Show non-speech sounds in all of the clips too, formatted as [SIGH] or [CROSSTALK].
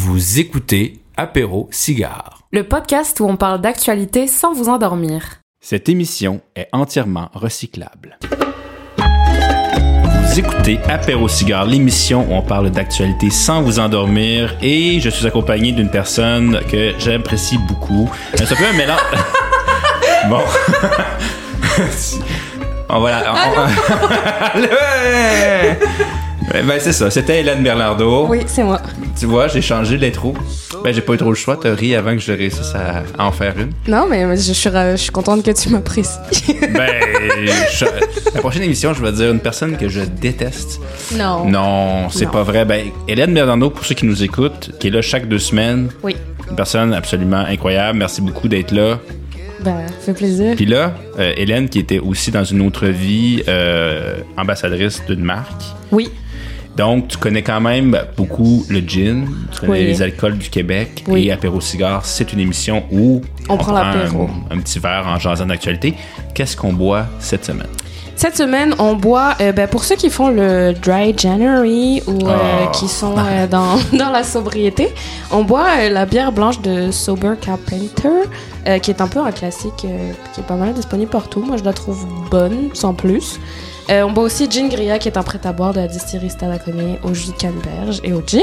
Vous écoutez Apéro Cigare. Le podcast où on parle d'actualité sans vous endormir. Cette émission est entièrement recyclable. Vous écoutez Apéro Cigare, l'émission où on parle d'actualité sans vous endormir et je suis accompagné d'une personne que j'apprécie beaucoup. C'est un peu un mélange... bon. on va la... on- ben c'est ça, c'était Hélène Bernardo. Oui, c'est moi. Tu vois, j'ai changé l'intro. Ben j'ai pas eu trop le choix, t'as ri avant que je réussisse à à en faire une. Non, mais je suis, ra- je suis contente que tu m'apprécies. [LAUGHS] Ben, je- la prochaine émission, je vais dire une personne que je déteste. non. Non, c'est Non. pas vrai. Ben, Hélène Bernardo, pour ceux qui nous écoutent, qui est là chaque deux semaines, Oui. une personne absolument incroyable. Merci beaucoup d'être là. Ben, fait plaisir. Puis là, euh, Hélène, qui était aussi dans une autre vie euh, ambassadrice d'une marque. Oui. Donc, tu connais quand même beaucoup le gin, tu connais Oui. les alcools du Québec Oui. et Apéro Cigare. C'est une émission où On prend l'apéro. un, un petit verre en jasant d'actualité. Qu'est-ce qu'on boit cette semaine? Cette semaine, on boit, euh, ben, pour ceux qui font le Dry January ou euh, Oh. qui sont euh, dans, [LAUGHS] dans la sobriété, on boit la bière blanche de Sober Carpenter, qui est un peu un classique, qui est pas mal disponible partout. Moi, je la trouve bonne, sans plus. Euh, on boit aussi Gin Gria, qui est un prêt-à-boire de la distillerie Stadaconé au jus de canneberge et au gin.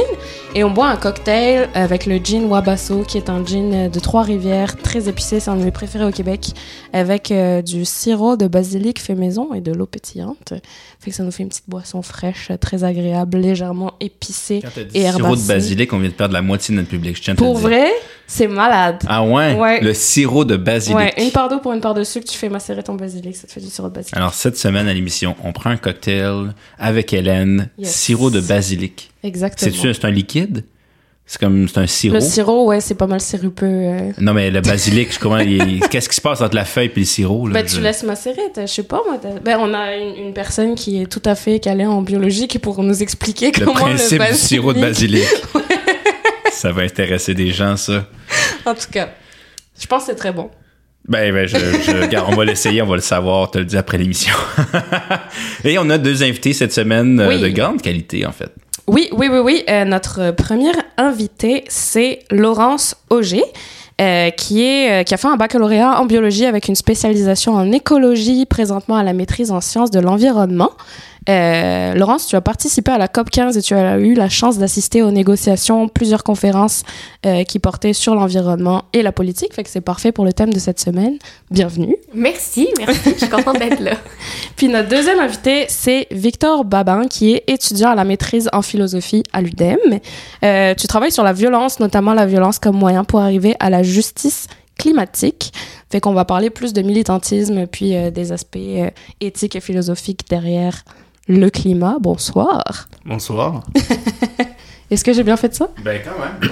Et on boit un cocktail avec le gin Wabasso, qui est un gin de Trois-Rivières, très épicé, c'est un de mes préférés au Québec, avec euh, du sirop de basilic fait maison et de l'eau pétillante. Fait que ça nous fait une petite boisson fraîche, très agréable, légèrement épicée. Quand dit Et sirop de basilic, on vient de perdre la moitié de notre public. Je tiens à te Pour vrai, c'est malade. Ah ouais? Ouais. Le sirop de basilic. Ouais, une part d'eau pour une part de sucre, tu fais macérer ton basilic, ça te fait du sirop de basilic. Alors, cette semaine à l'émission, on prend un cocktail avec Hélène, Yes. sirop de basilic. Exactement. C'est un liquide? C'est comme, c'est un sirop? Le sirop, ouais, c'est pas mal sirupeux. euh. Non, mais le basilic, je il- Qu'est-ce qui se passe entre la feuille et le sirop? Là, Ben, Je- tu laisses macérer, je sais pas moi. Ben, on a une, une personne qui est tout à fait calée en biologie qui pourra nous expliquer Le comment principe le du basilic... sirop de basilic. [LAUGHS] ça va intéresser des gens, ça. En tout cas, je pense que c'est très bon. Ben, ben je, je- regarde, on va l'essayer, on va le savoir, te le dis après l'émission. [LAUGHS] Et on a deux invités cette semaine euh, Oui. de grande qualité, en fait. Oui, oui, oui, oui. Euh, notre première invitée, c'est Laurence Auger. euh, qui, est, euh, qui a fait un baccalauréat en biologie avec une spécialisation en écologie, présentement à la maîtrise en sciences de l'environnement. Euh, Laurence, tu as participé à la COP 15 et tu as eu la chance d'assister aux négociations, plusieurs conférences euh, qui portaient sur l'environnement et la politique. Fait que c'est parfait pour le thème de cette semaine. Bienvenue. Merci, merci. Je suis contente d'être là. [LAUGHS] Puis notre deuxième invité, c'est Victor Babin, qui est étudiant à la maîtrise en philosophie à l'UDEM. Euh, tu travailles sur la violence, notamment la violence comme moyen pour arriver à la justice climatique. Fait qu'on va parler plus de militantisme, puis euh, des aspects euh, éthiques et philosophiques derrière le climat. Bonsoir. Bonsoir. [LAUGHS] Est-ce que j'ai bien fait ça? Ben, quand même.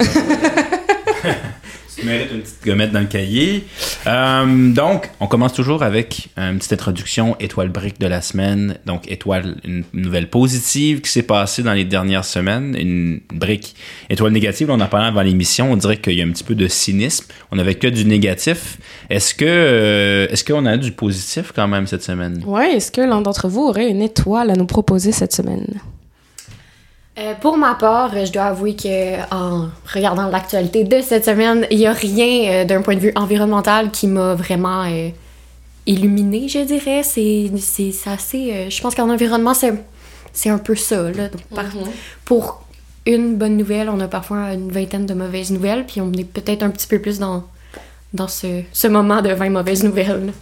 [LAUGHS] tu mérites une petite gommette dans le cahier. Euh, donc, on commence toujours avec une petite introduction étoile brique de la semaine. Donc, étoile, une nouvelle positive qui s'est passée dans les dernières semaines. Une brique étoile négative, on en parlait avant l'émission. On dirait qu'il y a un petit peu de cynisme. On n'avait que du négatif. Est-ce que, euh, est-ce qu'on a du positif quand même cette semaine? Ouais, est-ce que l'un d'entre vous aurait une étoile à nous proposer cette semaine? Euh, pour ma part, je dois avouer que en regardant l'actualité de cette semaine, il n'y a rien euh, d'un point de vue environnemental qui m'a vraiment euh, illuminé, je dirais. C'est assez. euh, je pense qu'en environnement, c'est un peu ça. Là. Donc, par- Pour une bonne nouvelle, on a parfois une vingtaine de mauvaises nouvelles, puis on est peut-être un petit peu plus dans, dans ce, ce moment de 20 mauvaises nouvelles.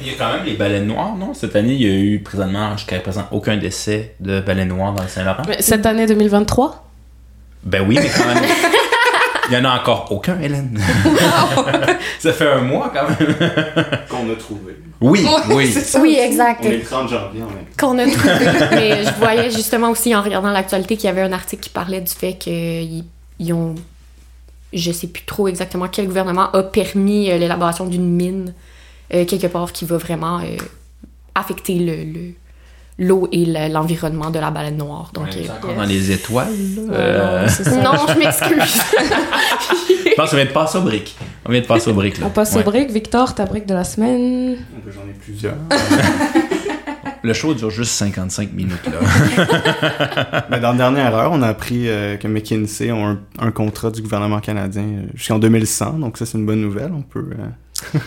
Il y a quand même les baleines noires, non? Cette année, il y a eu présentement, jusqu'à présent, aucun décès de baleines noires dans le Saint-Laurent. Mais Cette année 2023? Ben oui, mais quand même. Il y en a encore aucun, Hélène. [LAUGHS] Ça fait un mois quand même. Qu'on a trouvé. Oui, oui. Oui, exact. On est le 30 janvier en même temps. qu'on a trouvé. [LAUGHS] Mais je voyais justement aussi en regardant l'actualité qu'il y avait un article qui parlait du fait qu'ils ils ont. Je sais plus trop exactement quel gouvernement a permis euh, l'élaboration d'une mine euh, quelque part qui va vraiment euh, affecter le. le- l'eau et le- l'environnement de la baleine noire. Donc, On est euh, encore dans les étoiles. Euh, non, je m'excuse. je pense qu'on vient de passer aux briques. On vient de passer aux briques. Là. On passe Ouais. aux briques. Victor, ta brique de la semaine? J'en ai plusieurs. [LAUGHS] le show dure juste 55 minutes, là. [LAUGHS] Mais dans la dernière heure, on a appris euh, que McKinsey ont un, un contrat du gouvernement canadien jusqu'en 2100, donc ça, c'est une bonne nouvelle. On peut... euh,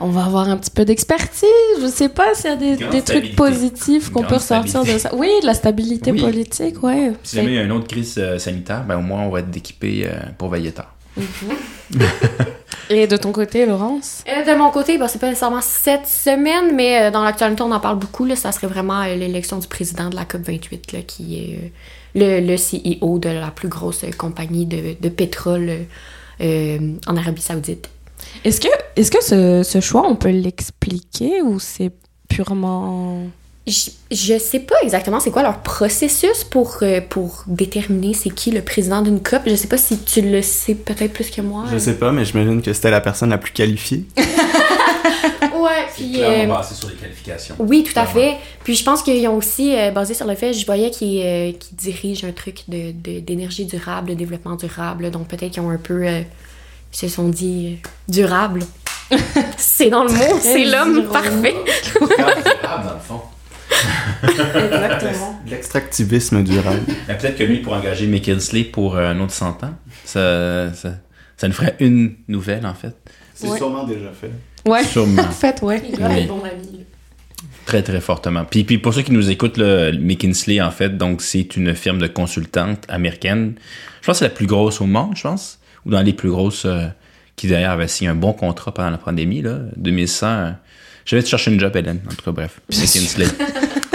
On va avoir un petit peu d'expertise. Je sais pas s'il y a des, trucs positifs qu'on peut ressortir de ça. Oui, de la stabilité Oui. politique, ouais. si jamais il y a une autre crise euh, sanitaire, ben au moins on va être équipé euh, pour veiller tard. [LAUGHS] Et de ton côté, Laurence? Euh, de mon côté, bon, c'est pas nécessairement cette semaine, mais euh, dans l'actualité, on en parle beaucoup. Là, ça serait vraiment euh, l'élection du président de la COP28, là, qui est euh, le, le CEO de la plus grosse euh, compagnie de, de pétrole euh, en Arabie Saoudite. Est-ce que, est-ce que ce, ce choix, on peut l'expliquer ou c'est purement... Je, je sais pas exactement c'est quoi leur processus pour, euh, pour déterminer c'est qui le président d'une COP. Je sais pas si tu le sais peut-être plus que moi. Je sais pas, mais j'imagine que c'était la personne la plus qualifiée. [LAUGHS] Ouais, puis. euh, basé sur les qualifications. Oui, tout à fait. Puis je pense qu'ils ont aussi, euh, basé sur le fait, je voyais qu'ils euh, qu'ils dirigent un truc de- de- d'énergie durable, de développement durable. Donc peut-être qu'ils ont un peu. Ils se sont dit euh, durable. [LAUGHS] c'est dans le mot, c'est l'homme durable. parfait. [LAUGHS] dans le fond. Exactement. L'extractivisme durable. Peut-être que lui, pour engager McKinsley pour euh, un autre 100 ans, ça, ça, ça nous ferait une nouvelle, en fait. C'est Ouais. sûrement déjà fait. Ouais, Sûrement. [LAUGHS] en fait, ouais. Il doit Oui. être bon ami. Très, très fortement. Puis, puis pour ceux qui nous écoutent, là, McKinsey, en fait, donc c'est une firme de consultante américaine. Je pense que c'est la plus grosse au monde, je pense. Ou dans les plus grosses, euh, qui d'ailleurs avait signé un bon contrat pendant la pandémie, là. 2100. euh, je vais te chercher une job, Hélène. En tout cas, bref. [LAUGHS] McKinsey.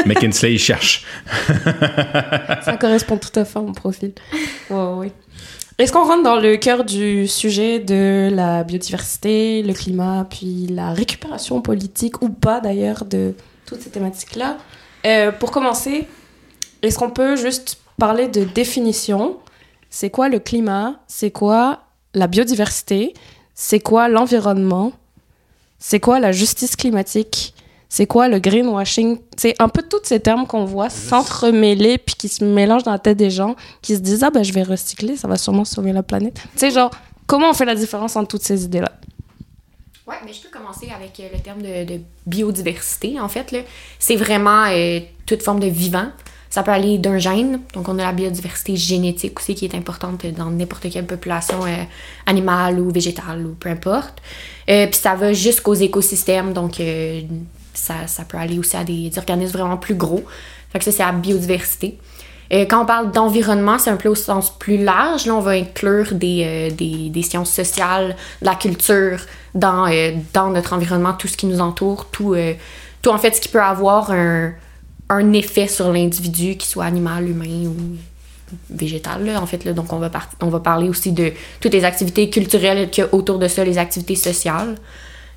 McKinsey, il cherche. [LAUGHS] Ça correspond tout à fait à mon profil. Est-ce qu'on rentre dans le cœur du sujet de la biodiversité, le climat, puis la récupération politique ou pas d'ailleurs de toutes ces thématiques-là? Euh, Pour commencer, est-ce qu'on peut juste parler de définition? C'est quoi le climat? C'est quoi la biodiversité C'est quoi l'environnement C'est quoi la justice climatique c'est quoi le greenwashing C'est un peu tous ces termes qu'on voit s'entremêler puis qui se mélangent dans la tête des gens qui se disent ah ben je vais recycler, ça va sûrement sauver la planète. Tu sais genre comment on fait la différence entre toutes ces idées là Ouais, mais je peux commencer avec euh, le terme de, de biodiversité, en fait. là. C'est vraiment euh, toute forme de vivant. Ça peut aller d'un gène, donc on a la biodiversité génétique aussi qui est importante dans n'importe quelle population euh, animale ou végétale ou peu importe. Euh, Puis ça va jusqu'aux écosystèmes, donc euh, ça, ça peut aller aussi à des, organismes vraiment plus gros. Fait que ça, c'est la biodiversité. Euh, quand on parle d'environnement, c'est un peu au sens plus large. Là, on va inclure des, des, sciences sociales, de la culture dans, dans notre environnement, tout ce qui nous entoure, tout, tout en fait ce qui peut avoir un, un effet sur l'individu, qu'il soit animal, humain ou végétal. Là, en fait, là, donc on va, par- on va parler aussi de toutes les activités culturelles qu'il y a autour de ça, les activités sociales.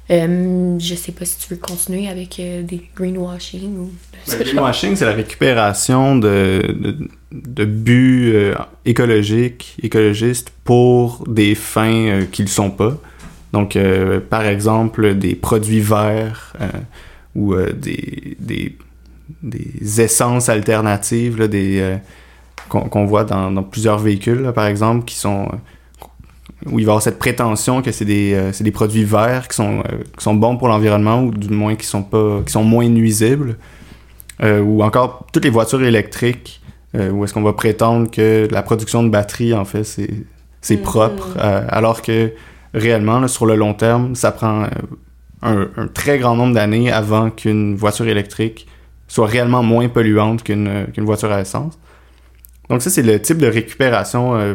Euh, je sais pas si tu veux continuer avec euh, des greenwashing ou... Le greenwashing, c'est la récupération de, de, de buts euh, écologiques, écologistes pour des fins qui ne le sont pas. Donc, euh, par exemple, des produits verts euh, ou des, des, des essences alternatives là, des, euh, qu'on voit dans, dans plusieurs véhicules, là, par exemple, qui sont euh, où il va y avoir cette prétention que c'est des, euh, des produits verts qui sont, euh, qui sont bons pour l'environnement ou du moins qui sont, pas, qui sont moins nuisibles. Euh, ou encore toutes les voitures électriques où est-ce qu'on va prétendre que la production de batteries, en fait, c'est, c'est Mhm. propre, alors que réellement, là, sur le long terme, ça prend un, un très grand nombre d'années avant qu'une voiture électrique soit réellement moins polluante qu'une, qu'une voiture à essence. Donc ça, c'est le type de récupération euh,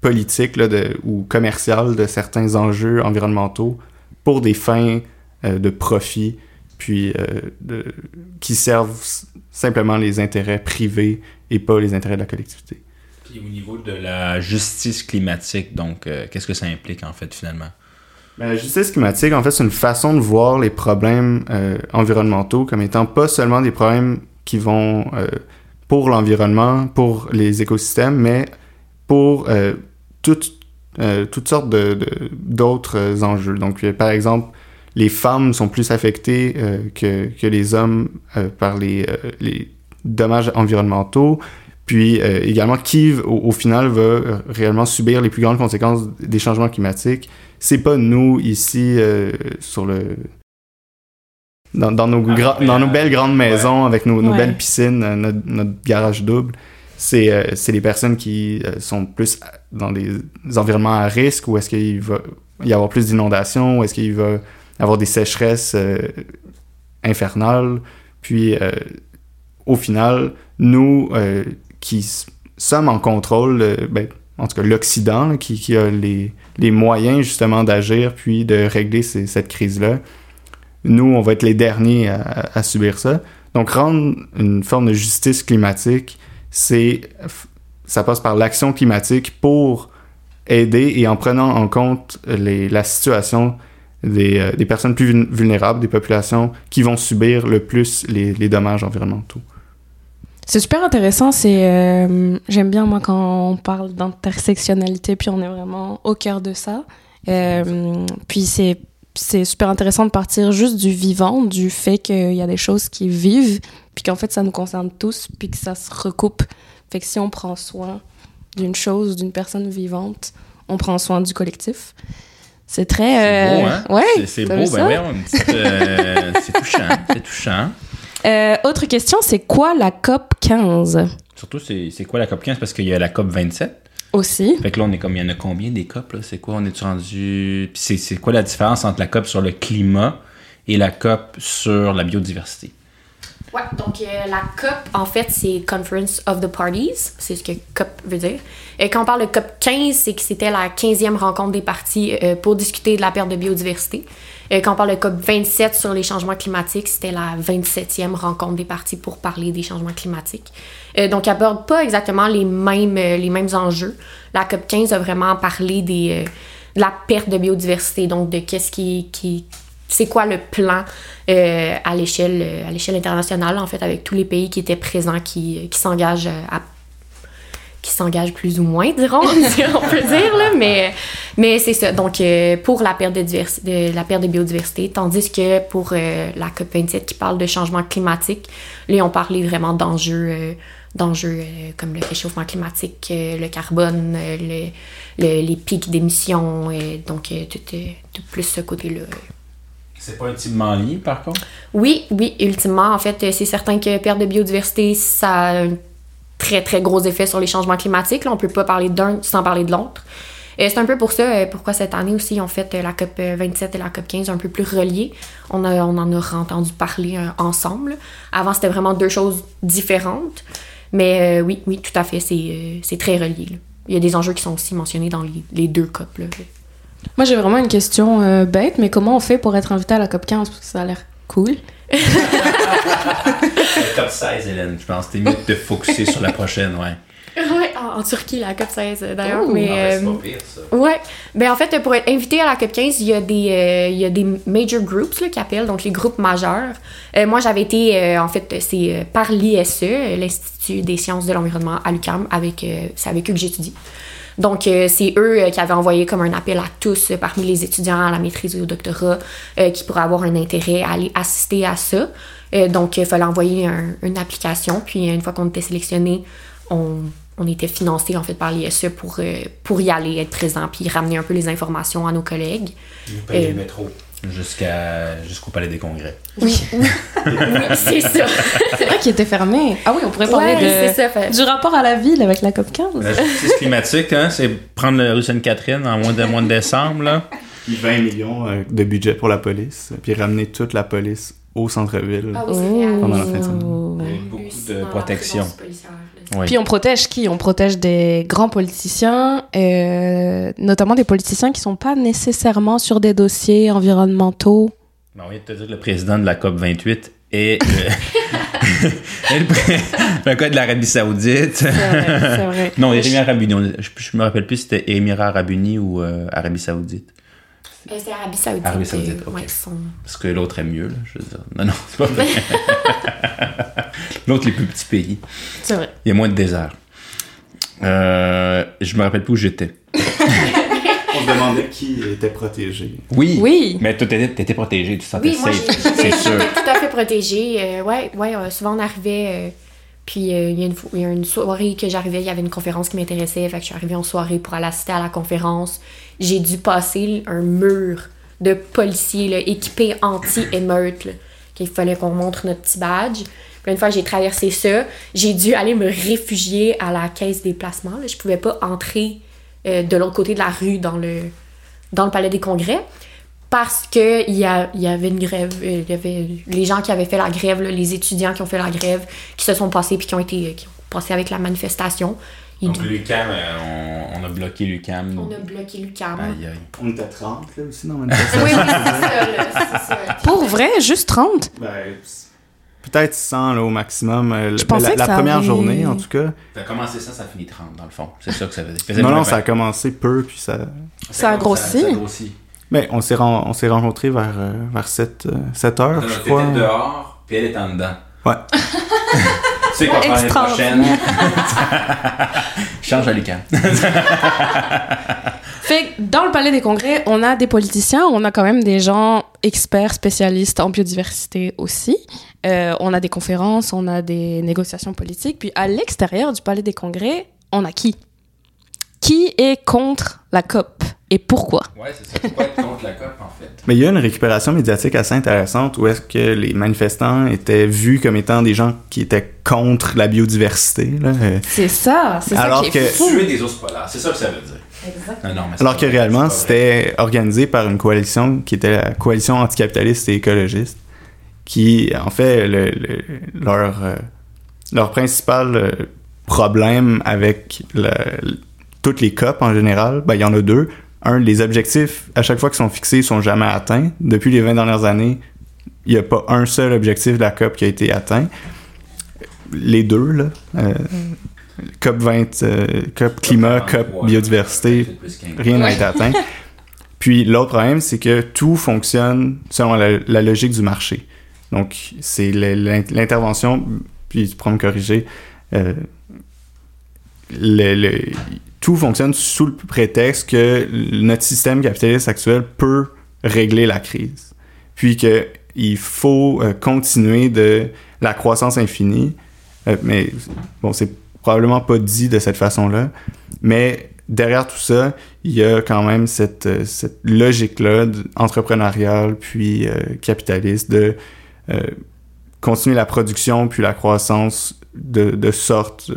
politique ou commerciale de certains enjeux environnementaux pour des fins euh, de profit, puis euh, qui servent simplement les intérêts privés et pas les intérêts de la collectivité. Puis au niveau de la justice climatique, donc, euh, qu'est-ce que ça implique, en fait, finalement? Ben, la justice climatique, en fait, c'est une façon de voir les problèmes euh, environnementaux comme étant pas seulement des problèmes qui vont euh, pour l'environnement, pour les écosystèmes, mais pour euh, toutes, toutes sortes de, de- d'autres euh, enjeux. Donc, par exemple, les femmes sont plus affectées que, que les hommes par les, les dommages environnementaux. Puis également, qui, au, final, va réellement subir les plus grandes conséquences des changements climatiques c'est pas nous ici euh, sur le dans, dans nos, Ah, gra- ouais, dans nos belles grandes maisons avec nos, nos Ouais. belles piscines, euh, notre, notre garage double. C'est euh, c'est les personnes qui euh, sont plus dans des environnements à risque ou est-ce qu'il va y avoir plus d'inondations ou est-ce qu'il va y avoir des sécheresses euh, infernales. Puis euh, au final, nous euh, qui sommes en contrôle, euh, ben, en tout cas l'Occident qui, a les, moyens justement d'agir puis de régler cette crise-là, nous, on va être les derniers à, subir ça. Donc, rendre une forme de justice climatique, c'est ça passe par l'action climatique pour aider et en prenant en compte la situation des, euh, personnes plus vul- vulnérables, des populations qui vont subir le plus les dommages environnementaux. C'est super intéressant. C'est euh, j'aime bien moi quand on parle d'intersectionnalité, puis on est vraiment au cœur de ça. Euh, puis c'est c'est super intéressant de partir juste du vivant, du fait qu'il y a des choses qui vivent, puis qu'en fait ça nous concerne tous, puis que ça se recoupe. Fait que si on prend soin d'une chose, d'une personne vivante, on prend soin du collectif. C'est très C'est beau, euh, hein? ouais. C'est- beau, ben ouais, [LAUGHS] c'est touchant, c'est touchant. Euh, autre question, c'est quoi la COP 15 Surtout, c'est c'est quoi la COP 15? Parce qu'il y a la COP 27. aussi? Fait que là, on est comme, il y en a combien des COP? C'est quoi? On est rendu... Puis c'est quoi la différence entre la COP sur le climat et la COP sur la biodiversité? Ouais, donc euh, la COP, en fait, c'est Conference of the Parties. C'est ce que COP veut dire. Et quand on parle de COP 15, c'est que c'était la 15e rencontre des parties euh, pour discuter de la perte de biodiversité. Euh, quand on parle de COP 27 sur les changements climatiques, c'était la 27e rencontre des parties pour parler des changements climatiques. Euh, donc, elle aborde pas exactement les mêmes, euh, les mêmes enjeux. La COP 15 a vraiment parlé des, de la perte de biodiversité, donc de qu'est-ce qui, qui c'est quoi le plan à l'échelle internationale en fait avec tous les pays qui étaient présents qui, qui s'engagent à qui s'engagent plus ou moins diront [LAUGHS] si on peut dire là mais mais c'est ça donc euh, pour la perte de, de la perte de biodiversité tandis que pour euh, la COP 27 qui parle de changement climatique là on parlait vraiment d'enjeux euh, d'enjeux comme le réchauffement climatique le carbone le, le- les pics d'émissions donc tout, tout plus ce côté là C'est pas intimement lié, par contre? oui, oui, ultimement, en fait, c'est certain que perte de biodiversité, ça a très, très gros effet sur les changements climatiques. Là, on peut pas parler d'un sans parler de l'autre. Euh, c'est un peu pour ça, euh, pourquoi cette année aussi, on fait euh, la COP euh, 27 et la COP 15 un peu plus reliées. On, a, on en a entendu parler ensemble. Avant, c'était vraiment deux choses différentes. Mais oui, oui, tout à fait, c'est euh, très relié. Il y a des enjeux qui sont aussi mentionnés dans les, deux COP. Moi, j'ai vraiment une question bête, mais comment on fait pour être invité à la COP 15 Parce que ça a l'air cool. La COP 16, Hélène, je pense. T'es mieux de te focuser sur la prochaine, ouais. Ouais, en, en Turquie, la COP 16 euh, d'ailleurs. Oh, mais, Ah, ben, c'est euh, pas pire, ça. Ouais, ben en fait pour être invité à la COP 15, il y a des euh, il y a des major groups là qui appellent donc les groupes majeurs. Euh, moi j'avais été euh, en fait c'est euh, par l'ISE, l'Institut des sciences de l'environnement à l'UQAM avec euh, c'est avec eux que j'étudie. Donc, euh, c'est eux euh, qui avaient envoyé comme un appel à tous euh, parmi les étudiants à la maîtrise et au doctorat qui pourraient avoir un intérêt à aller assister à ça. Donc, il fallait envoyer un- une application. Puis, une fois qu'on était sélectionné, on, on était financé en fait par l'ISE pour, pour y aller, être présent, puis ramener un peu les informations à nos collègues. Vous payez le métro jusqu'à jusqu'au Palais des Congrès. Oui, [LAUGHS] oui, c'est ça. C'est vrai qu'il était fermé. Ah oui, on pourrait parler Ouais, de, ça. fait- du rapport à la ville avec la COP 15. La justice climatique, hein, c'est prendre la rue Sainte-Catherine en mois de, mois de décembre, là. Puis 20 millions euh, de budget pour la police, puis ramener toute la police au centre-ville. Ah oui, réel. Pendant la fin de semaine. Oh. Beaucoup de protection. Ouais. Puis on protège qui? On protège des grands politiciens, euh, notamment des politiciens qui sont pas nécessairement sur des dossiers environnementaux. Ben, on vient de te dire que le président de la COP 28 [LAUGHS] est le, est le, cas de l'Arabie Saoudite. C'est vrai, vrai. Non, Émirats Arabes Unis. On- Je, je me rappelle plus si c'était Émirats Arabes Unis ou euh, Arabie Saoudite. Euh, C'est Arabie Saoudite. Arabie Saoudite, euh, ok. ouais, son- Parce que l'autre est mieux, là. Je veux dire. Non, non, [LAUGHS] c'est pas vrai. l'autre, les plus petits pays. C'est vrai. Il y a moins de désert. Euh, je me rappelle plus où j'étais. [LAUGHS] On se demandait qui était protégé. Oui. Oui. Mais toi, t'étais, t'étais protégé, tu sentais Oui, moi, safe. C'est j'étais sûr. tout à fait protégée. Euh, ouais, ouais, euh, souvent on arrivait, euh, puis euh, il y, a une il y a une soirée que j'arrivais, il y avait une conférence qui m'intéressait, fait que je suis arrivée en soirée pour aller assister à la conférence. J'ai dû passer un mur de policiers équipés anti-émeutes là, qu'il fallait qu'on montre notre petit badge. Une fois j'ai traversé ça, j'ai dû aller me réfugier à la caisse des placements. Là. Je pouvais pas entrer euh, de l'autre côté de la rue dans le, palais des congrès parce que il y, avait une grève, euh, il y avait les gens qui avaient fait la grève, les étudiants qui ont fait la grève, qui se sont passés puis qui ont été qui ont passé avec la manifestation. Donc, l'UCAM, euh, on, on a bloqué l'UCAM. on a bloqué l'UQAM. Aïe, aïe. On était 30 là aussi dans Oui, oui, c'est ça, là, c'est ça. Pour vrai, juste 30? Ben, Peut-être 100 là, au maximum. euh, Je la- pensais la, que la ça première avait- journée, en tout cas. Ça a commencé ça, ça finit 30 dans le fond. C'est ça que ça veut dire. Faisait Non, non, ça a commencé peu, puis ça. Ça a grossi. Ça, a grossi. Mais on s'est ren- on s'est rencontrés vers, euh, vers 7, euh, 7 heures, Non, je crois. dehors, puis elle était en dedans. Ouais. [LAUGHS] sais quoi? Faire l'année prochaine? Extraordinaire. [LAUGHS] Change à l'UCAM. [LAUGHS] Fait que dans le palais des congrès, on a des politiciens, on a quand même des gens experts, spécialistes en biodiversité aussi. Euh, on a des conférences, on a des négociations politiques. Puis à l'extérieur du palais des congrès, on a qui? Qui est contre la COP et pourquoi? Ouais, c'est ça. Pourquoi être contre la COP, en fait? Mais il y a une récupération médiatique assez intéressante où est-ce que les manifestants étaient vus comme étant des gens qui étaient contre la biodiversité. Là. Euh, C'est ça, c'est ça Alors qui est que- fou. Tuer des ours polaires, c'est ça que ça veut dire. Non, non, mais c'est Alors que vrai, réellement, c'était organisé par une coalition qui était la coalition anticapitaliste et écologiste, qui, en fait, le- le- leur, euh, leur principal euh, problème avec le- toutes les COP en général, ben, il y en a deux. Un, les objectifs, à chaque fois qu'ils sont fixés, sont jamais atteints. Depuis les 20 dernières années, il n'y a pas un seul objectif de la COP qui a été atteint. Les deux, là. euh, COP 20, euh, COP climat, COP biodiversité, rien n'a été atteint. [LAUGHS] Puis l'autre problème, c'est que tout fonctionne selon la, la logique du marché. Donc, c'est l'intervention, puis tu pourras me corriger, euh, le- le- tout fonctionne sous le prétexte que notre système capitaliste actuel peut régler la crise. Puis que il faut euh, continuer de la croissance infinie. Euh, mais bon, c'est probablement pas dit de cette façon-là. Mais derrière tout ça, il y a quand même cette, euh, cette logique-là entrepreneuriale puis capitaliste de continuer la production puis la croissance de, sorte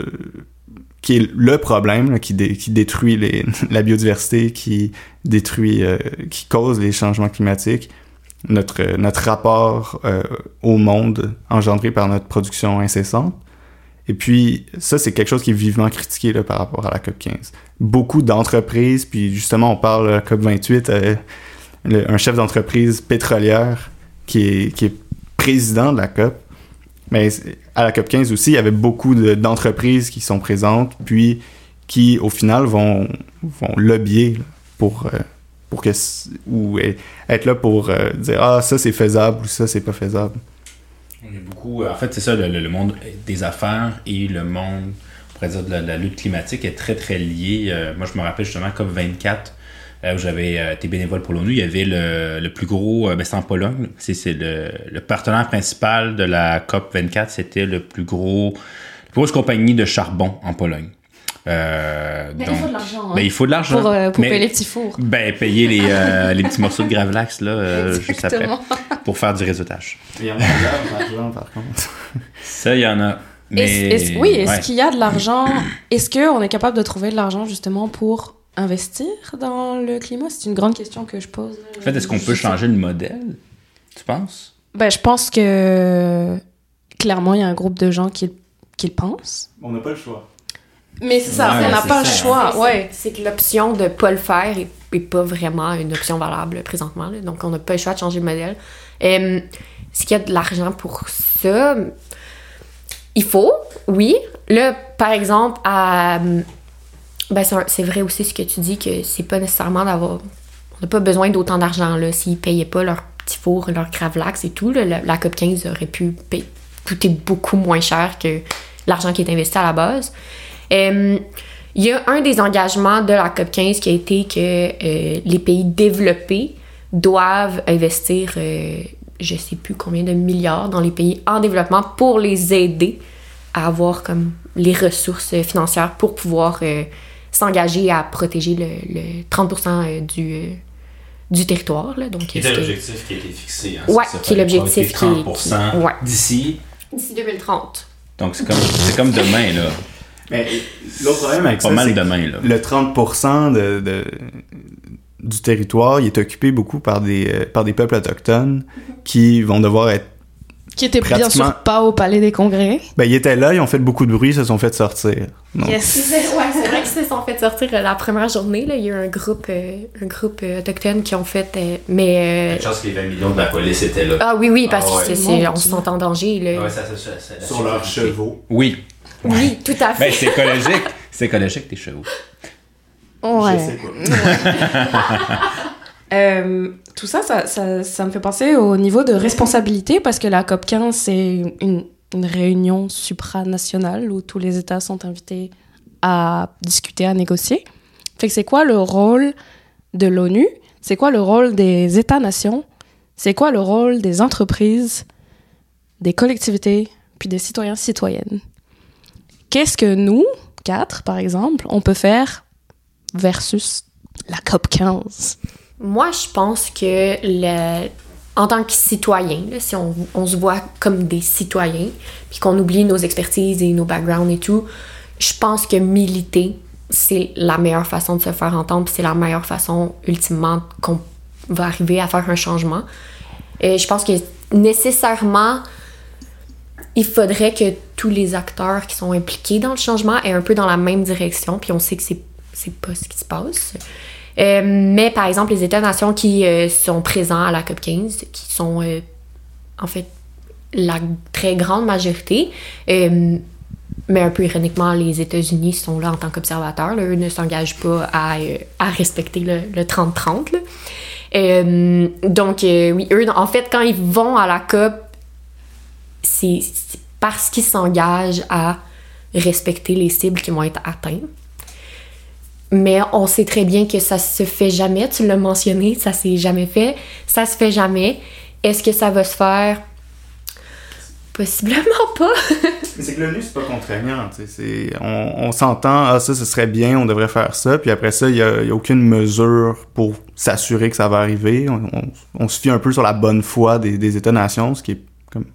qui est le problème qui, qui détruit [LAUGHS] la biodiversité, qui détruit, euh, qui cause les changements climatiques, notre, notre rapport euh, au monde engendré par notre production incessante. Et puis, ça, c'est quelque chose qui est vivement critiqué par rapport à la COP15. Beaucoup d'entreprises, puis justement, on parle de la COP28, euh, un chef d'entreprise pétrolière qui est, qui est président de la COP. Mais à la COP15 aussi, il y avait beaucoup de- d'entreprises qui sont présentes, puis qui, au final, vont, vont lobbyer pour, euh, pour que... ou euh, être là pour euh, dire « Ah, ça, c'est faisable » ou « Ça, c'est pas faisable ». Beaucoup. En fait, c'est ça, le, monde des affaires et le monde, on pourrait dire, de la, lutte climatique est très, très lié. Euh, moi, je me rappelle justement COP24, euh, où j'avais euh, été bénévole pour l'ONU. Il y avait le, le plus gros, euh, ben, c'est en Pologne. C'est, c'est le, le partenaire principal de la COP24, c'était le plus gros, la plus grosse compagnie de charbon en Pologne. Euh, Mais donc- il faut de l'argent. hein, ben, il faut de l'argent. pour euh, pour Mais- payer les petits fours. Ben, payer les, euh, [LAUGHS] les petits morceaux de gravlax, là, euh, juste après, Exactement. pour faire du réseautage. Il y en a d'argent, par contre. Ça, il y en a. Mais... Oui, est-ce ouais. qu'il y a de l'argent? Est-ce qu'on est capable de trouver de l'argent justement pour investir dans le climat? C'est une grande question que je pose. En fait, est-ce qu'on peut changer le modèle, tu penses? Ben, je pense que clairement, il y a un groupe de gens qui, qui le pensent. On n'a pas le choix. Mais c'est ça, Ouais, on n'a c'est pas le choix. C'est- Ouais. C'est que l'option de pas le faire est, est pas vraiment une option valable présentement. là. Donc, on n'a pas le choix de changer le modèle. Euh, Est-ce qu'il y a de l'argent pour ça? Il faut, oui. Là, par exemple, à... Ben, c'est vrai aussi ce que tu dis, que c'est pas nécessairement d'avoir... On n'a pas besoin d'autant d'argent, là. S'ils payaient pas leur petit four, leur cravlax et tout, la, la COP15 aurait pu coûter beaucoup moins cher que l'argent qui est investi à la base. Il y a un des engagements de la COP15 qui a été que euh, les pays développés doivent investir, euh, je sais plus combien de milliards dans les pays en développement pour les aider à avoir comme les ressources financières pour pouvoir euh, s'engager à protéger le, le 30% du, euh, du territoire. Là, donc, l'objectif qui a été fixé. Hein, Ouais, qui est l'objectif qui- 30% qui- ouais. d'ici. D'ici 2030. Donc c'est comme, c'est comme demain, là. Mais l'autre problème avec Pas ça, mal c'est que demain, là. le 30% de, de- du territoire, il est occupé beaucoup par des, euh, par des peuples autochtones qui vont devoir être... Qui était bien sûr pas au Palais des Congrès. Ben, ils étaient là, ils ont fait beaucoup de bruit, ils se sont fait sortir. Donc, Yes. [LAUGHS] Ouais, c'est vrai qu'ils se sont fait sortir euh, la première journée. Là. Il y a eu un groupe, euh, un groupe euh, autochtone qui ont fait. euh, mais. euh, chance que les 20 millions de la police étaient là. Ah oui, oui, parce Ah ouais. que c'est, c'est- Mon on se sent en danger. Là. Ouais, ça, ça, ça, ça- sur leurs chevaux. Oui. Oui, tout à fait. Ben, c'est écologique. C'est écologique, tes chevaux. Ouais. Je sais pas. [LAUGHS] Euh, tout ça ça, ça, me fait penser au niveau de responsabilité parce que la COP 15, c'est une, réunion supranationale où tous les États sont invités à discuter, à négocier. C'est quoi le rôle de l'ONU? C'est quoi le rôle des États-nations? C'est quoi le rôle des entreprises, des collectivités, puis des citoyens, citoyennes? Qu'est-ce que nous, quatre par exemple, on peut faire versus la COP 15? Moi, je pense que le- en tant que citoyen, si on, on se voit comme des citoyens, puis qu'on oublie nos expertises et nos backgrounds et tout, je pense que militer, c'est la meilleure façon de se faire entendre, puis c'est la meilleure façon, ultimement, qu'on va arriver à faire un changement. Et je pense que nécessairement, il faudrait que tous les acteurs qui sont impliqués dans le changement aient un peu dans la même direction, puis on sait que c'est c'est pas ce qui se passe. Euh, mais par exemple, les États-nations qui euh, sont présents à la COP15, qui sont euh, en fait la très grande majorité, mais un peu ironiquement, les États-Unis sont là en tant qu'observateurs. Eux ne s'engagent pas à, respecter le, le 30-30. là. Euh, donc, oui, eux, en fait, quand ils vont à la COP, c'est parce qu'ils s'engagent à respecter les cibles qui vont être atteintes. Mais on sait très bien que ça se fait jamais. Tu l'as mentionné, ça s'est jamais fait. Ça se fait jamais. Est-ce que ça va se faire? Possiblement [LAUGHS] pas. Mais c'est que l'ONU, c'est pas contraignant. c'est- On, on s'entend, ah, ça, ce serait bien, on devrait faire ça. Puis après ça, il n'y a, il y a aucune mesure pour s'assurer que ça va arriver. On, on- on se fie un peu sur la bonne foi des, des États-nations, ce qui est comme.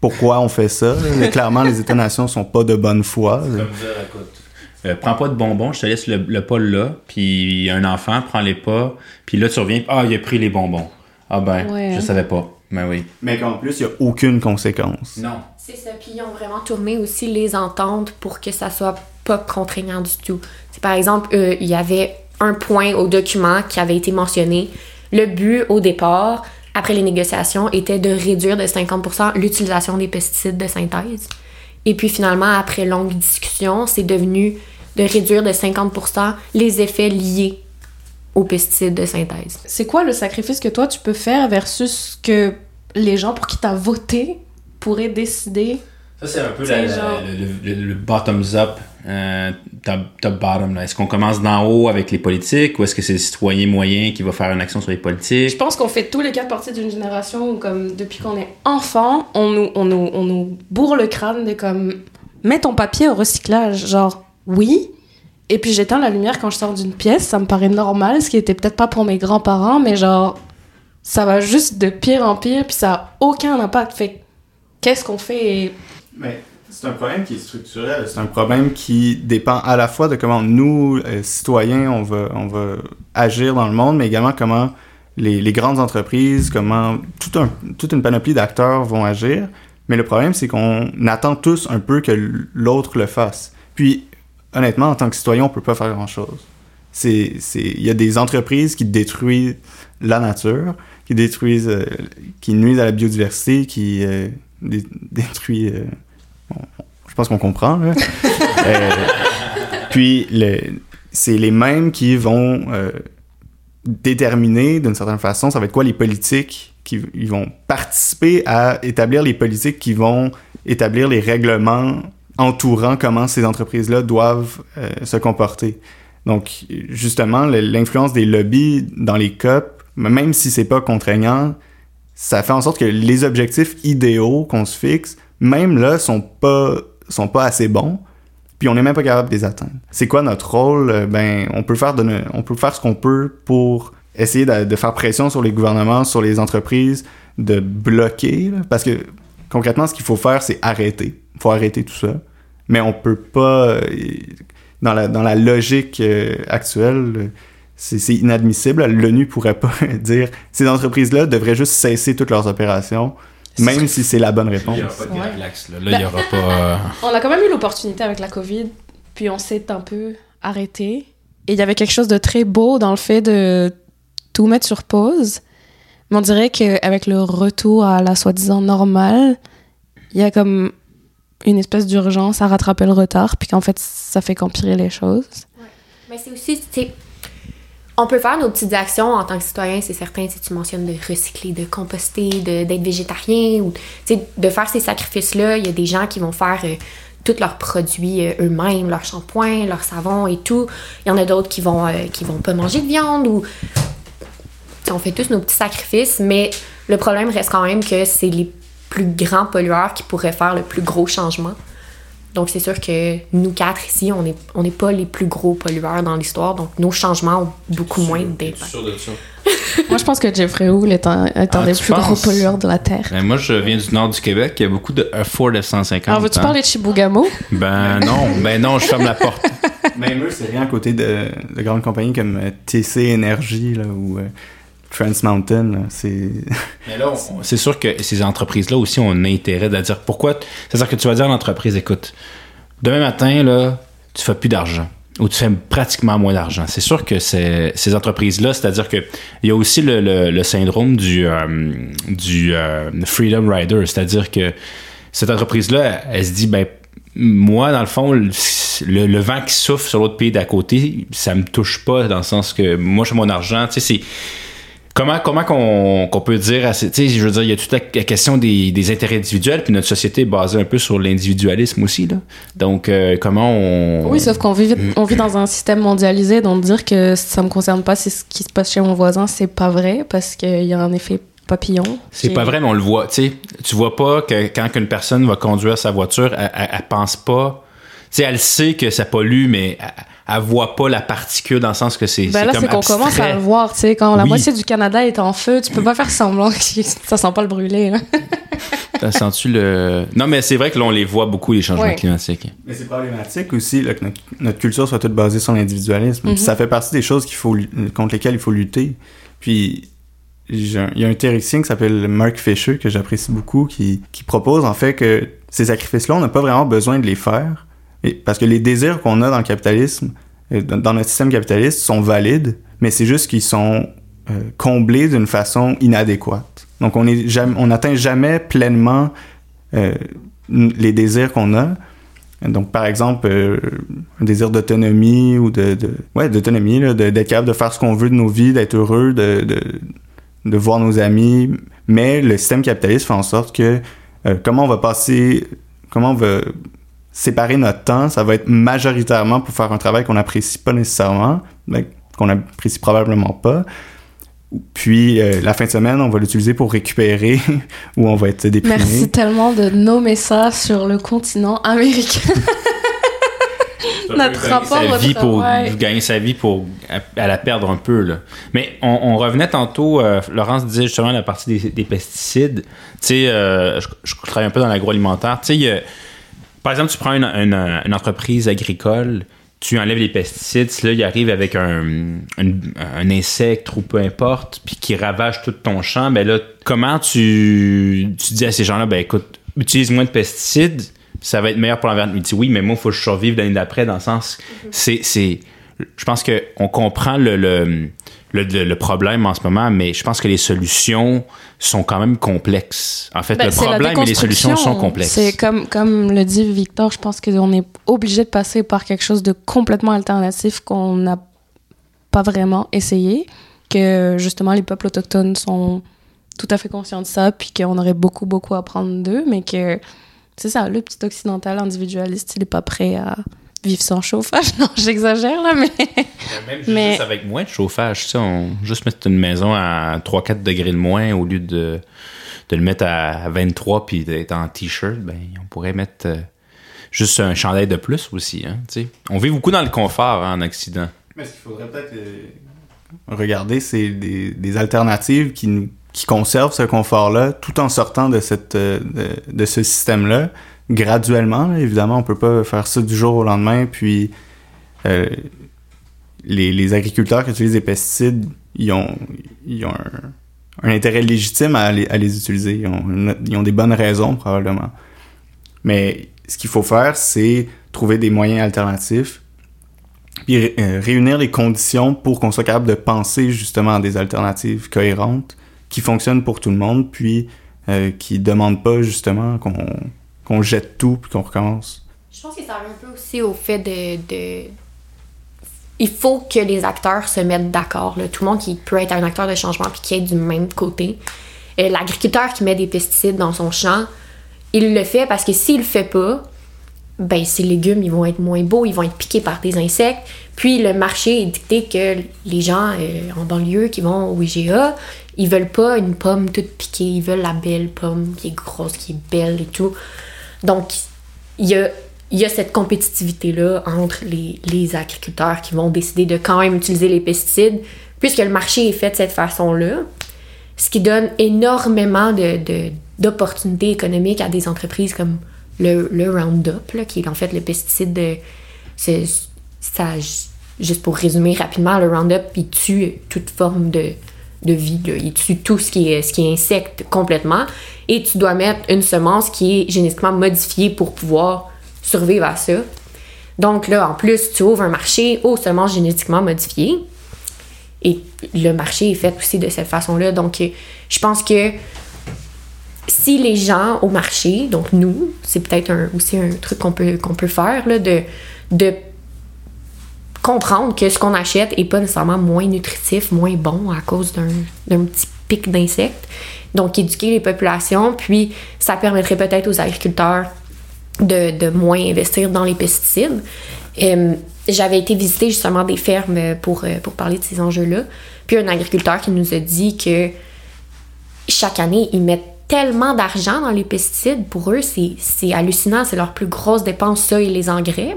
Pourquoi on fait ça? [LAUGHS] Clairement, les États-nations sont pas de bonne foi. Comme dire, écoute, euh, prends pas de bonbons, je te laisse le, le pas là, puis un enfant prend les pas, puis là tu reviens, ah, il a pris les bonbons. Ah ben, Ouais. je savais pas. Ben oui. Mais qu'en plus, il n'y a aucune conséquence. Non. C'est ça. Puis ils ont vraiment tourné aussi les ententes pour que ça soit pas contraignant du tout. C'est par exemple, euh, il y avait un point au document qui avait été mentionné. Le but au départ, après les négociations, était de réduire de 50% l'utilisation des pesticides de synthèse. Et puis finalement, après longue discussion, c'est devenu de réduire de 50% les effets liés aux pesticides de synthèse. C'est quoi le sacrifice que toi tu peux faire versus que les gens pour qui t'as voté pourraient décider? Ça, c'est un peu la- genre- le, le- le bottoms-up, euh, top, top bottom. Est-ce qu'on commence d'en haut avec les politiques ou est-ce que c'est le citoyen moyen qui va faire une action sur les Je politiques? pense qu'on fait tous les quatre parties d'une génération où, comme, depuis qu'on est enfant, on nous, on, nous, on nous bourre le crâne de comme, mets ton papier au recyclage. Genre, oui. Et puis j'éteins la lumière quand je sors d'une pièce, ça me paraît normal, ce qui était peut-être pas pour mes grands-parents, mais genre, ça va juste de pire en pire, puis ça a aucun impact. Fait que, qu'est-ce qu'on fait? Mais c'est un problème qui est structurel. C'est un problème qui dépend à la fois de comment nous, euh, citoyens, on va, on va agir dans le monde, mais également comment les, les grandes entreprises, comment tout un, toute une panoplie d'acteurs vont agir. Mais le problème, c'est qu'on attend tous un peu que l'autre le fasse. Puis, honnêtement, en tant que citoyen, on peut pas faire grand-chose. C'est, c'est, il y a des entreprises qui détruisent la nature, qui détruisent, euh, qui nuisent à la biodiversité, qui euh, dé- [LAUGHS] détruisent. euh, bon, je pense qu'on comprend. Là. [LAUGHS] Puis le, c'est les mêmes qui vont déterminer d'une certaine façon, ça va être quoi les politiques qui ils vont participer à établir les politiques qui vont établir les règlements entourant comment ces entreprises-là doivent euh, se comporter. Donc, justement, l'influence des lobbies dans les COP, même si c'est pas contraignant, ça fait en sorte que les objectifs idéaux qu'on se fixe, même là, sont pas, sont pas assez bons, puis on n'est même pas capable de les atteindre. C'est quoi notre rôle? Euh, Ben, on peut faire, de, on peut faire ce qu'on peut pour essayer de, faire pression sur les gouvernements, sur les entreprises, de bloquer, parce que concrètement, ce qu'il faut faire, c'est arrêter. Il faut arrêter tout ça. Mais on peut pas, euh, dans la, dans la logique euh, actuelle, c'est inadmissible. L'ONU pourrait pas [LAUGHS] dire ces entreprises-là devraient juste cesser toutes leurs opérations, même si c'est la bonne Il réponse. n'y aura pas de Ouais. relax, là. Là, il n'y aura pas. euh, [LAUGHS] On a quand même eu l'opportunité avec la COVID, puis on s'est un peu arrêté. Et il y avait quelque chose de très beau dans le fait de tout mettre sur pause. Mais on dirait qu'avec le retour à la soi-disant normale, il y a comme une espèce d'urgence à rattraper le retard, puis qu'en fait, ça fait qu'empirer les choses. Mais c'est aussi, tu sais, on peut faire nos petites actions en tant que citoyen, c'est certain, si tu mentionnes de recycler, de composter, de- d'être végétarien, ou de faire ces sacrifices-là. Il y a des gens qui vont faire euh, tous leurs produits euh, eux-mêmes, leur shampoing, leur savon et tout. Il y en a d'autres qui vont, euh, qui vont pas manger de viande ou. On fait tous nos petits sacrifices, mais le problème reste quand même que c'est les plus grands pollueurs qui pourraient faire le plus gros changement. Donc, c'est sûr que nous quatre ici, on n'est on n'est pas les plus gros pollueurs dans l'histoire. Donc, nos changements ont beaucoup moins d'impact. sûr de ça? [LAUGHS] Moi, je pense que Jeffrey Hull est un, est un Ah, des plus gros pollueurs de la Terre. Ben, moi, je viens du nord du Québec. Il y a beaucoup de Ford F-150. Alors, veux-tu hein. parler de Chibougamau? Ben non, ben non, je ferme la porte. [LAUGHS] Même eux, c'est rien à côté de, de grandes compagnies comme euh, TC Energy là, ou euh, Trans Mountain. C'est [LAUGHS] Mais là, c'est sûr que ces entreprises-là aussi ont un intérêt de dire pourquoi. C'est-à-dire que tu vas dire à l'entreprise, écoute, demain matin, là, tu fais plus d'argent. Ou tu fais pratiquement moins d'argent. C'est sûr que ces entreprises-là, c'est-à-dire que il y a aussi le, syndrome du, euh, euh, Freedom Rider. C'est-à-dire que cette entreprise-là, elle, se dit, ben, moi, dans le fond, le, vent qui souffle sur l'autre pays d'à côté, ça me touche pas dans le sens que moi, je fais mon argent. Tu sais, c'est. Comment, comment qu'on qu'on peut dire à ces- tu sais, je veux dire, il y a toute la, la question des, des intérêts individuels, puis notre société est basée un peu sur l'individualisme aussi, là. Donc, euh, comment on... Oui, sauf qu'on vit, on vit dans un système mondialisé, donc dire que ça me concerne pas, c'est ce qui se passe chez mon voisin, c'est pas vrai, parce qu'il y a un effet papillon. C'est pas vrai, mais on le voit. Tu sais, tu vois pas que quand une personne va conduire sa voiture, elle, elle- elle pense pas. Tu sais, elle sait que ça pollue, mais elle, elle voit pas la particule dans le sens que c'est. Ben là, comme c'est qu'on commence à le voir, tu sais, quand la moitié du Canada est en feu, tu peux pas faire semblant que [LAUGHS] ça sent pas le brûler, là. [LAUGHS] T'as senti le. Non, mais c'est vrai que là, on les voit beaucoup, les changements Ouais. climatiques. Mais c'est problématique aussi là, que notre, notre culture soit toute basée sur l'individualisme. Mhm. Puis Ça fait partie des choses qu'il faut lu- contre lesquelles il faut lutter. Puis il y a un théoricien qui s'appelle Mark Fisher que j'apprécie beaucoup qui, qui propose en fait que ces sacrifices-là, on n'a pas vraiment besoin de les faire. Parce que les désirs qu'on a dans le capitalisme, euh, dans, notre système capitaliste, sont valides, mais c'est juste qu'ils sont euh, comblés d'une façon inadéquate. Donc on est jamais, n'atteint jamais pleinement euh, les désirs qu'on a. Donc, par exemple, un désir d'autonomie ou de, ouais, d'autonomie, d'être capable de faire ce qu'on veut de nos vies, d'être heureux, de, de, voir nos amis. Mais le système capitaliste fait en sorte que comment on va passer, comment on va séparer notre temps, ça va être majoritairement pour faire un travail qu'on n'apprécie pas nécessairement, qu'on n'apprécie probablement pas. Puis euh, la fin de semaine, on va l'utiliser pour récupérer [LAUGHS] ou on va être déprimé. Merci tellement de nommer ça sur le continent américain. [LAUGHS] Notre rapport sa au vie pour travail. gagner sa vie pour à, à la perdre un peu là. Mais on, on revenait tantôt, euh, Laurence disait justement la partie des, des pesticides. Tu sais, euh, je, je travaille un peu dans l'agroalimentaire. Tu sais, il y a- par exemple, tu prends une, une- une entreprise agricole, tu enlèves les pesticides, si là il arrive avec un, un, un insecte ou peu importe, puis qui ravage tout ton champ, ben là, comment tu, tu dis à ces gens-là, ben écoute, utilise moins de pesticides, ça va être meilleur pour l'environnement. Il dit oui, mais moi, il faut que je survive l'année d'après, dans le sens, c'est, c'est, je pense qu'on comprend le, le- le problème en ce moment, mais je pense que les solutions sont quand même complexes. En fait, Ben, le problème et les solutions sont complexes. C'est comme, comme le dit Victor, je pense qu'on est obligé de passer par quelque chose de complètement alternatif qu'on n'a pas vraiment essayé, que justement les peuples autochtones sont tout à fait conscients de ça, puis qu'on aurait beaucoup, beaucoup à apprendre d'eux, mais que c'est ça, le petit occidental individualiste, il est pas prêt à vivre sans chauffage. [LAUGHS] Non, j'exagère là, mais Même juste Mais- avec moins de chauffage, tu sais, on juste mettre une maison à 3-4 degrés de moins au lieu de, de le mettre à 23 puis d'être en t-shirt, ben on pourrait mettre euh, juste un chandail de plus aussi, hein, tu sais. On vit beaucoup dans le confort hein, en Occident. Mais ce qu'il faudrait peut-être. euh, regarder, c'est des, des alternatives qui, nous- qui conservent ce confort-là tout en sortant de, cette, euh, de, de ce système-là graduellement. Évidemment, on peut pas faire ça du jour au lendemain. Puis euh, les, les agriculteurs qui utilisent des pesticides, ils ont, ils ont un, intérêt légitime à les, à les utiliser. Ils ont, ils ont des bonnes raisons, probablement. Mais ce qu'il faut faire, c'est trouver des moyens alternatifs, puis euh, réunir les conditions pour qu'on soit capable de penser justement à des alternatives cohérentes qui fonctionnent pour tout le monde, puis euh, qui demandent pas justement qu'on qu'on jette tout puis qu'on recommence. Je pense que ça un peu aussi au fait de, Il faut que les acteurs se mettent d'accord. Tout le monde qui peut être un acteur de changement puis qui est du même côté. Euh, L'agriculteur qui met des pesticides dans son champ, il le fait parce que s'il le fait pas, ben ses légumes ils vont être moins beaux, ils vont être piqués par des insectes. Puis le marché est dicté que les gens euh, en banlieue qui vont au IGA, ils veulent pas une pomme toute piquée, ils veulent la belle pomme qui est grosse, qui est belle et tout. Donc il y a, cette compétitivité-là entre les, agriculteurs qui vont décider de quand même utiliser les pesticides, puisque le marché est fait de cette façon-là, ce qui donne énormément d'opportunités économiques à des entreprises comme le, Roundup, là, qui est en fait le pesticide de... juste pour résumer rapidement, le Roundup, il tue toute forme de, vie. Il tue tout ce qui est insecte complètement. Et tu dois mettre une semence qui est génétiquement modifiée pour pouvoir survivre à ça. Donc là, en plus, tu ouvres un marché aux semences génétiquement modifiées. Et le marché est fait aussi de cette façon-là. Donc, euh, je pense que si les gens au marché, donc nous, c'est peut-être aussi un truc qu'on peut, faire, de, comprendre que ce qu'on achète est pas nécessairement moins nutritif, moins bon à cause d'un petit pic d'insectes. Donc, éduquer les populations, puis ça permettrait peut-être aux agriculteurs de, de moins investir dans les pesticides. Euh, J'avais été visiter justement des fermes pour, euh, pour parler de ces enjeux-là. Puis un agriculteur qui nous a dit que chaque année, ils mettent tellement d'argent dans les pesticides. Pour eux, c'est hallucinant. C'est leur plus grosse dépense, ça et les engrais.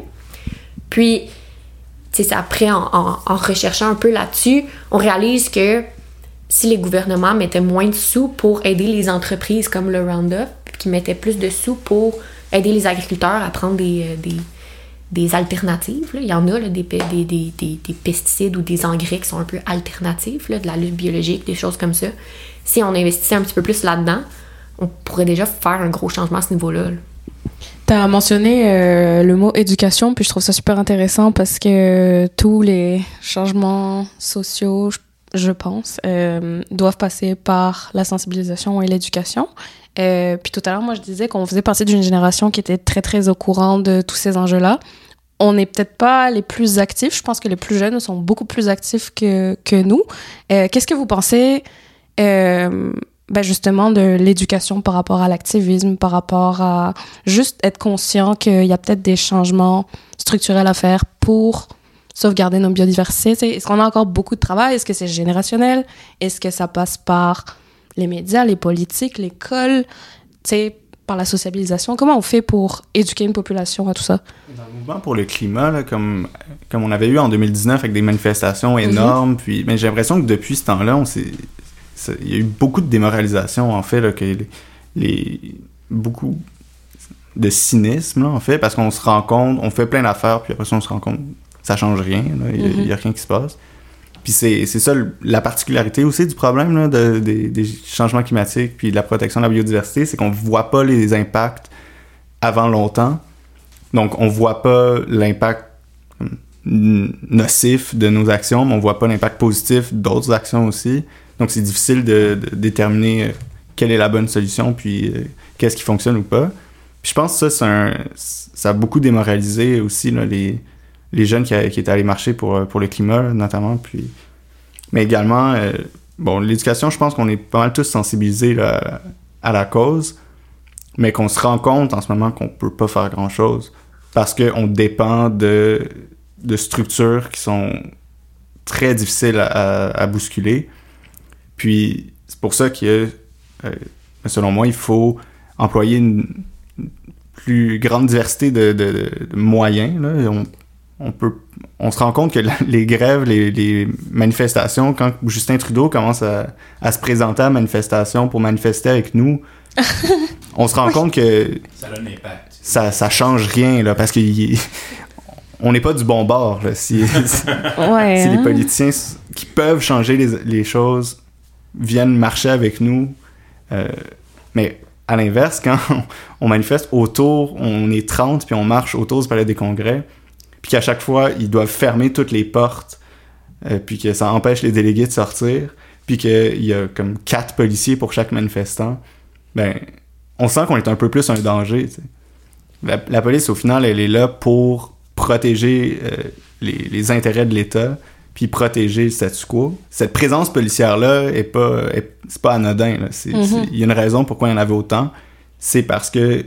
Puis, c'est après, en, en- en recherchant un peu là-dessus, on réalise que si les gouvernements mettaient moins de sous pour aider les entreprises comme le Roundup, qui mettaient plus de sous pour aider les agriculteurs à prendre des, euh, des, alternatives. Il y en a des, des, des, des- des pesticides ou des engrais qui sont un peu alternatifs, de la lutte biologique, des choses comme ça. Si on investissait un petit peu plus là-dedans, on pourrait déjà faire un gros changement à ce niveau-là. là. Tu as mentionné euh, le mot éducation, puis je trouve ça super intéressant parce que tous les changements sociaux, je, je pense, euh, doivent passer par la sensibilisation et l'éducation. Euh, puis tout à l'heure, moi, je disais qu'on faisait partie d'une génération qui était très, très au courant de tous ces enjeux-là. On n'est peut-être pas les plus actifs. Je pense que les plus jeunes sont beaucoup plus actifs que, que nous. Euh, Qu'est-ce que vous pensez ben justement de l'éducation par rapport à l'activisme, par rapport à juste être conscient qu'il y a peut-être des changements structurels à faire pour sauvegarder nos biodiversités. Est-ce qu'on a encore beaucoup de travail? Est-ce que c'est générationnel? Est-ce que ça passe par les médias, les politiques, l'école, tu sais, par la sociabilisation? Comment on fait pour éduquer une population à tout ça? Dans le mouvement pour le climat, là, comme, comme on avait eu en 2019 avec des manifestations énormes, puis, mais j'ai l'impression que depuis ce temps-là, on s'est, ça- il y a eu beaucoup de démoralisation, en fait, là, que les, les- beaucoup de cynisme, là, en fait, parce qu'on se rend compte, on fait plein d'affaires, puis après ça, on se rend compte, ça change rien, il y a- a, rien qui se passe. Puis c'est, ça la particularité aussi du problème là, de- des, des changements climatiques puis de la protection de la biodiversité, c'est qu'on voit pas les impacts avant longtemps. Donc, on voit pas l'impact nocif de nos actions, mais on voit pas l'impact positif d'autres actions aussi. Donc, c'est difficile de, de déterminer euh, quelle est la bonne solution, puis euh, qu'est-ce qui fonctionne ou pas. Puis je pense que ça, un, ça a beaucoup démoralisé aussi là, les, les jeunes qui, étaient allés marcher pour, euh, pour le climat, notamment. Puis... Mais également, euh, bon, l'éducation, je pense qu'on est pas mal tous sensibilisés à la cause mais qu'on se rend compte en ce moment qu'on peut pas faire grand chose parce qu'on dépend de, de structures qui sont très difficiles à, à- bousculer. Puis c'est pour ça que, euh, selon moi, il faut employer une, plus grande diversité de, de- moyens. Là. On peut on se rend compte que les grèves, les, les manifestations, quand Justin Trudeau commence à, à se présenter à la manifestation pour manifester avec nous, [LAUGHS] on se rend compte que Ça a un impact. ça, ça change rien, là, parce qu'on n'est pas du bon bord. Là, si, [LAUGHS] si- Ouais. si les hein? politiciens qui peuvent changer les, les choses viennent marcher avec nous. euh, mais à l'inverse, [LAUGHS] quand on, on manifeste autour, on est 30 puis on marche autour du palais des congrès, puis qu'à chaque fois, ils doivent fermer toutes les portes, euh, puis que ça empêche les délégués de sortir, puis qu'il y a comme quatre policiers pour chaque manifestant, ben, on sent qu'on est un peu plus un danger. La, la police, au final, elle est là pour protéger euh, les, les intérêts de l'État, puis protéger le statu quo. Cette présence policière-là est pas, est- c'est pas anodin. Mhm. c'est- Il y a une raison pourquoi il y en avait autant. C'est parce que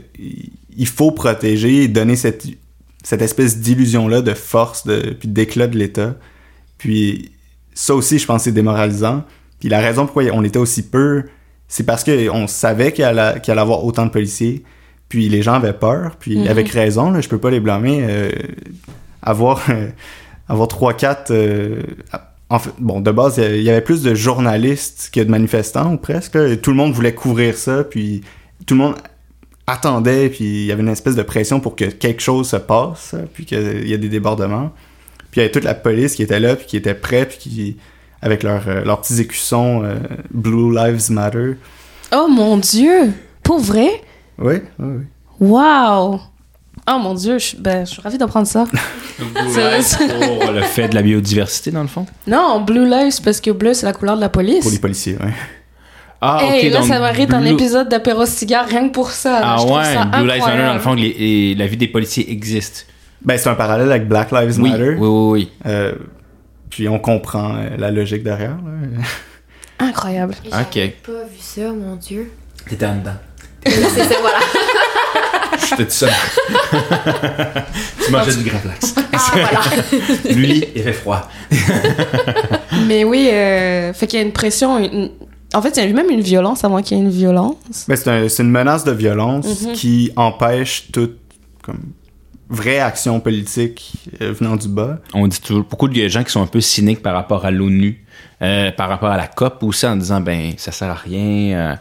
il faut protéger et donner cette, cette espèce d'illusion-là de force, de, puis d'éclat de l'État. Puis ça aussi, je pense, c'est démoralisant. Puis la raison pourquoi on était aussi peu, c'est parce qu'on savait qu'il allait, allait avoir autant de policiers. Puis les gens avaient peur. Puis Mhm. avec raison, là, je peux pas les blâmer. euh, avoir [LAUGHS] avoir 3-4... euh, en fait, bon, de base, il y avait- plus de journalistes que de manifestants, ou presque. là. Tout le monde voulait couvrir ça, puis tout le monde attendait, puis il y avait une espèce de pression pour que quelque chose se passe, puis qu'il y ait des débordements. Puis il y avait toute la police qui était là, puis qui était prête, puis qui, avec leur, euh, leurs petits écussons euh, Blue Lives Matter. Oh mon dieu! Pour vrai? Oui, oui, oui. Wow! Oh mon dieu, je, ben, je suis ravie d'apprendre ça. [LAUGHS] C'est- pour le fait de la biodiversité, dans le fond? Non, Blue Lives, parce que bleu, c'est la couleur de la police. Pour les policiers, oui. Ah, hey, ok. là, donc ça mérite un Blue- épisode d'apéro cigare rien que pour ça. Ah je ouais, ça Blue Lives Matter, dans le fond, les- les- la vie des policiers existe. Ben, c'est un parallèle avec Black Lives Oui, Matter. oui, oui, oui. Euh, puis on comprend euh, la logique derrière. là. [LAUGHS] Incroyable. J'avais Ok. pas vu ça, mon dieu. T'étais en dedans. c'est ça, voilà. Je te dis ça. tu mangeais du Graflax. Ah, voilà. [LAUGHS] Lui, il fait froid. Mais oui, euh, fait qu'il y a une pression. une- En fait, il y a même une violence avant qu'il y ait une violence. Ben, c'est un- c'est une menace de violence Mhm. qui empêche toute comme, vraie action politique euh, venant du bas. On dit toujours beaucoup de gens qui sont un peu cyniques par rapport à l'ONU, euh, par rapport à la COP aussi, en disant ben ça sert à rien. euh.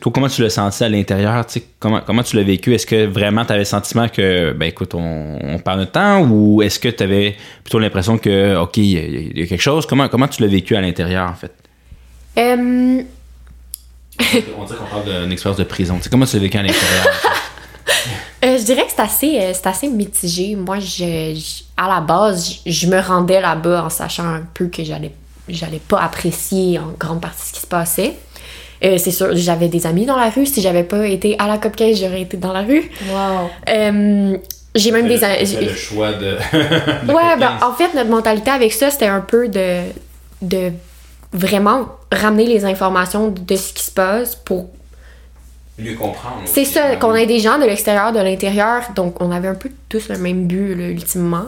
Toi, comment tu l'as senti à l'intérieur? Comment, comment tu l'as vécu? Est-ce que vraiment tu avais le sentiment que, ben écoute, on, on perd notre temps ou est-ce que tu avais plutôt l'impression que, OK, il y, y a quelque chose? Comment, comment tu l'as vécu à l'intérieur, en fait? Euh, On dirait qu'on parle d'une expérience de prison. Tu sais, comment tu l'as vécu à l'intérieur? [LAUGHS] euh, je dirais que c'est assez, euh, c'est assez mitigé. Moi, je, je- à la base, je, je me rendais là-bas en sachant un peu que j'allais, j'allais pas apprécier en grande partie ce qui se passait. Euh, c'est sûr, j'avais des amis dans la rue. Si j'avais pas été à la 15, j'aurais été dans la rue. Wow. Euh, j'ai même des amis. le choix de. [LAUGHS] Ouais, ben, en fait, notre mentalité avec ça, c'était un peu de, de vraiment ramener les informations de ce qui se passe pour. mieux comprendre. C'est ça, qu'on ait des gens de l'extérieur, de l'intérieur, donc on avait un peu tous le même but, là, ultimement.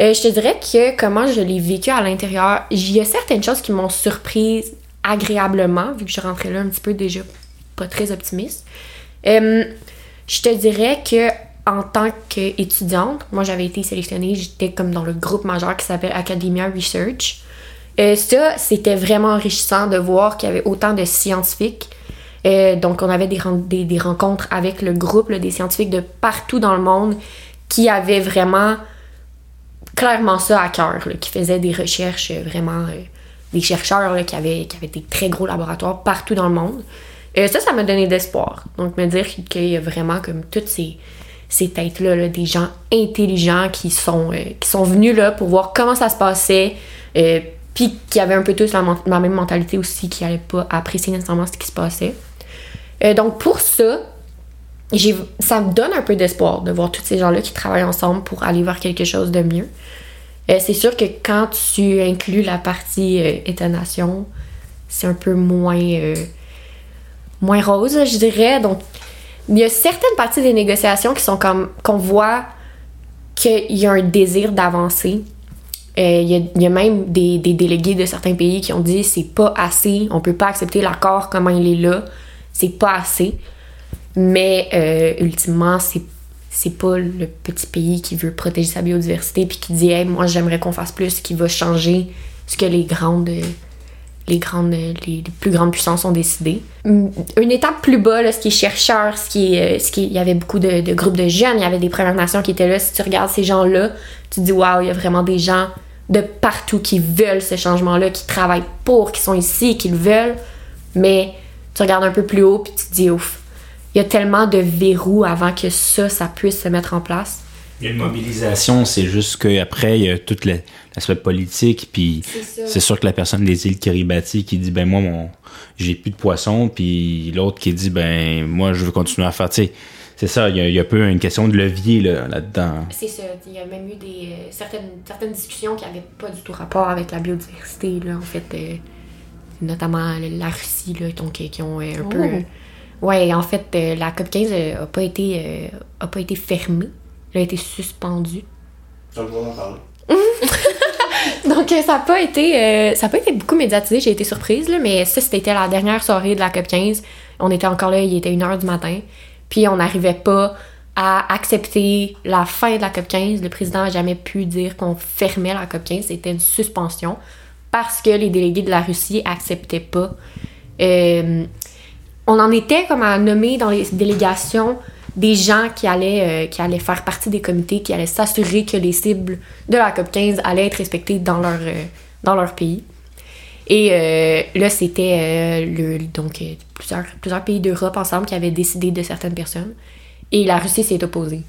Euh, je te dirais que comment je l'ai vécu à l'intérieur, il y a certaines choses qui m'ont surprise agréablement, vu que je rentrais là un petit peu déjà pas très optimiste. Euh, je te dirais que en tant qu'étudiante, moi j'avais été sélectionnée, j'étais comme dans le groupe majeur qui s'appelle Academia Research. Euh, ça, c'était vraiment enrichissant de voir qu'il y avait autant de scientifiques. Euh, donc, on avait des, des, rencontres avec le groupe des scientifiques de partout dans le monde qui avaient vraiment clairement ça à cœur, qui faisaient des recherches euh, vraiment, euh, des chercheurs qui, avaient, qui avaient des très gros laboratoires partout dans le monde. Ça, ça m'a donné d'espoir. Donc, me dire qu'il y a vraiment comme toutes ces, ces têtes-là, là, des gens intelligents qui sont, qui sont venus là pour voir comment ça se passait, puis qui avaient un peu tous la, même mentalité aussi, qui n'allaient pas apprécier nécessairement ce qui se passait. Euh, donc, pour ça, ça me donne un peu d'espoir de voir tous ces gens-là qui travaillent ensemble pour aller vers quelque chose de mieux. Euh, c'est sûr que quand tu inclus la partie euh, État-nation, c'est un peu moins, euh, moins rose, je dirais. Donc, il y a certaines parties des négociations qui sont comme qu'on voit qu'il y a un désir d'avancer. Euh, Il y, a, même des, délégués de certains pays qui ont dit c'est pas assez, on peut pas accepter l'accord comment il est là, c'est pas assez. Mais euh, ultimement, c'est c'est pas le petit pays qui veut protéger sa biodiversité puis qui dit hey, moi j'aimerais qu'on fasse plus qui va changer ce que les grandes les grandes les, plus grandes puissances ont décidé. Une étape plus bas là, ce qui est chercheur ce qui ce qui il y avait beaucoup de, de groupes de jeunes il y avait des premières nations qui étaient là. Si tu regardes ces gens là tu te dis waouh il y a vraiment des gens de partout qui veulent ce changement là qui travaillent pour qui sont ici qui le veulent mais tu regardes un peu plus haut puis tu te dis ouf il y a tellement de verrous avant que ça, ça puisse se mettre en place. Il y a une mobilisation, c'est juste qu'après, il y a tout l'aspect politique, puis c'est sûr que la personne des îles Kiribati qui dit, ben moi, mon, j'ai plus de poissons, puis l'autre qui dit, ben moi, je veux continuer à faire, tu sais, c'est ça, il y, a, il y a un peu une question de levier là, là-dedans. C'est ça. Il y a même eu des, euh, certaines, certaines discussions qui n'avaient pas du tout rapport avec la biodiversité, là, en fait. euh, notamment la Russie, là, donc, euh, qui ont euh, un Oh. peu... euh, ouais, en fait, euh, la COP15 euh, a, pas été, euh, a pas été fermée. Elle a été suspendue. Droit d'en parler. [LAUGHS] Donc, ça n'a pas, été, euh, ça a pas été beaucoup médiatisé, j'ai été surprise, là, mais ça, c'était la dernière soirée de la COP15. On était encore là, il était 1h du matin. Puis, on n'arrivait pas à accepter la fin de la COP15. Le président n'a jamais pu dire qu'on fermait la COP15. C'était une suspension parce que les délégués de la Russie acceptaient pas. Euh, on en était comme à nommer dans les délégations des gens qui allaient, euh, qui faire partie des comités, qui allaient s'assurer que les cibles de la COP15 allaient être respectées dans leur, euh, dans leur pays. Et euh, là, c'était euh, le- donc euh, plusieurs, plusieurs pays d'Europe ensemble qui avaient décidé de certaines personnes. Et la Russie s'est opposée.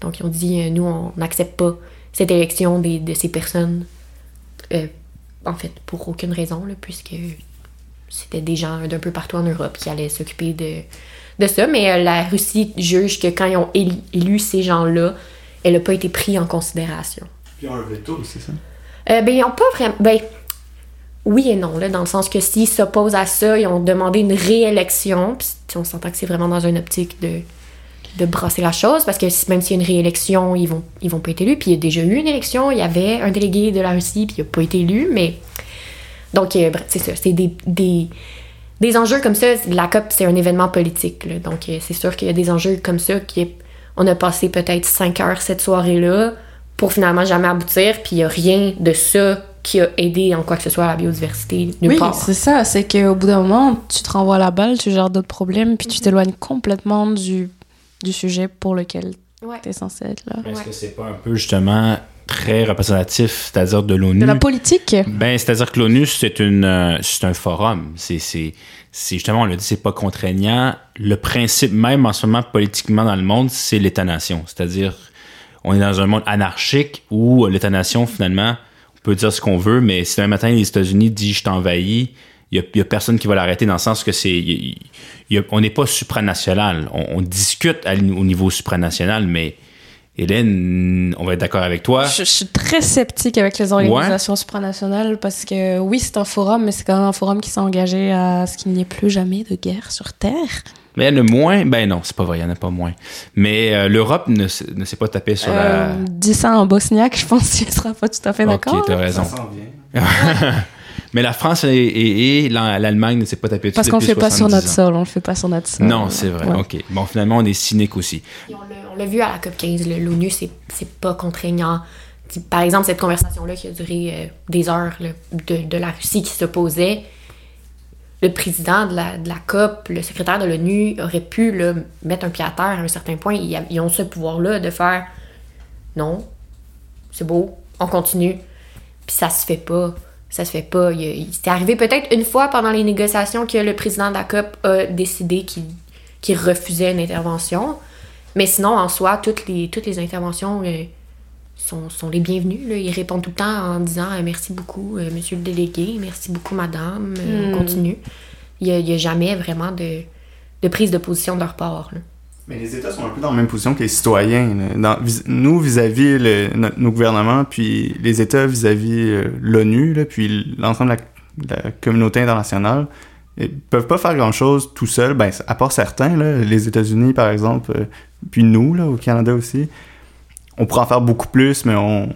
Donc, ils ont dit, nous, on n'accepte pas cette élection des- de ces personnes. En fait, pour aucune raison, là, puisque c'était des gens d'un peu partout en Europe qui allaient s'occuper de, de ça. Mais la Russie juge que quand ils ont élu, élu ces gens-là, elle n'a pas été prise en considération. Puis on le veto. C'est ça? Euh, ben, ils ont pas vraiment. Ben, oui et non, dans le sens que s'ils s'opposent à ça, ils ont demandé une réélection. Puis on s'entend que c'est vraiment dans une optique de, de brasser la chose, parce que même s'il y a une réélection, ils vont, ils vont pas être élus. Puis il y a déjà eu une élection, il y avait un délégué de la Russie, puis il n'a pas été élu, mais. Donc, euh, c'est ça. C'est des, enjeux comme ça. La COP, c'est un événement politique. donc, euh, c'est sûr qu'il y a des enjeux comme ça qui. On a passé peut-être 5 heures cette soirée-là pour finalement jamais aboutir, puis il n'y a rien de ça qui a aidé en quoi que ce soit à la biodiversité nulle Oui, part. c'est ça. C'est qu'au bout d'un moment, tu te renvoies la balle, tu gères d'autres problèmes, puis tu t'éloignes complètement du, du sujet pour lequel Ouais. tu es censé être là. Est-ce Ouais. que c'est pas un peu justement très représentatif, c'est-à-dire de l'ONU? De la politique? Ben, c'est-à-dire que l'ONU, c'est une, euh, c'est un forum. C'est, c'est, c'est justement, on l'a dit, c'est pas contraignant. Le principe même en ce moment politiquement dans le monde, c'est l'État-nation. C'est-à-dire, on est dans un monde anarchique où l'État-nation, finalement, peut dire ce qu'on veut, mais si un matin les États-Unis disent je t'envahis, il y a, personne qui va l'arrêter dans le sens que c'est, on n'est pas supranational. On, discute au niveau supranational, mais Hélène, on va être d'accord avec toi. je, je suis très sceptique avec les organisations supranationales parce que oui, c'est un forum, mais c'est quand même un forum qui s'est engagé à ce qu'il n'y ait plus jamais de guerre sur Terre. Mais le moins, ben non, c'est pas vrai, il y en a pas moins. Mais euh, l'Europe ne, ne s'est pas tapée sur Euh, dis ça en bosniaque, je pense qu'il sera pas tout à fait la. d'accord. Ok, t'as raison. Ça. [LAUGHS] Mais la France et, et- et l'A- l'Allemagne ne s'est pas tapée dessus Parce qu'on le depuis fait pas sur 70 notre ans. sol, on le fait pas sur notre sol. Non, c'est vrai. Ouais. Ok. Bon, finalement, on est cynique aussi. On l'a- vu à la COP15, là, l'ONU, c'est c'est pas contraignant. Par exemple, cette conversation-là qui a duré euh, des heures là, de, de la Russie qui s'opposait, le président de la, de la COP, le secrétaire de l'ONU aurait pu là, mettre un pied à terre à un certain point. Ils, a- ils ont ce pouvoir-là de faire non, c'est beau, on continue. Puis ça se fait pas. Ça se fait pas. C'est arrivé peut-être une fois pendant les négociations que le président de la COP a décidé qu'il refusait une intervention. Mais sinon, en soi, toutes les, toutes les interventions euh, sont, sont les bienvenues. là. Ils répondent tout le temps en disant euh, merci beaucoup, euh, monsieur le délégué, merci beaucoup, madame, euh, Hmm. on continue. Il n'y a, jamais vraiment de, de prise de position de leur part. là. Mais les États sont un peu dans la même position que les citoyens. nous, vis-à-vis nos gouvernements, puis les États vis-à-vis euh, l'ONU, puis l'ensemble de la, communauté internationale, ils peuvent pas faire grand-chose tout seuls, ben, à part certains, les États-Unis, par exemple, euh, puis nous, au Canada aussi. On pourrait en faire beaucoup plus, mais on,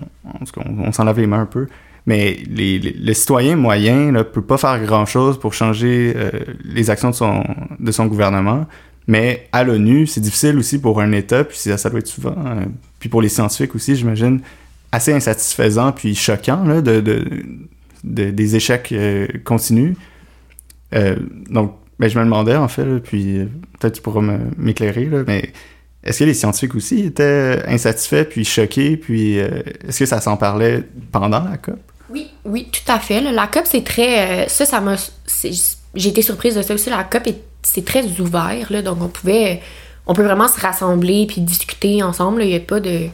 s'en lave les mains un peu. Mais les, le citoyen moyen ne peut pas faire grand-chose pour changer euh, les actions de son gouvernement. Mais à l'ONU, c'est difficile aussi pour un État, puis ça, doit être souvent, euh, puis pour les scientifiques aussi, j'imagine, assez insatisfaisant puis choquant là, de, de, de- des échecs euh, continus. Euh, donc, ben, je me demandais en fait, puis peut-être tu pourras m'éclairer, mais est-ce que les scientifiques aussi étaient insatisfaits puis choqués, puis est-ce que ça s'en parlait pendant la COP? Oui, oui, tout à fait. La COP, c'est très. ça, ça m'a. J'ai été surprise de ça aussi. La COP, est- c'est très ouvert. Là, donc, on pouvait. On peut vraiment se rassembler puis discuter ensemble. Il n'y a pas de.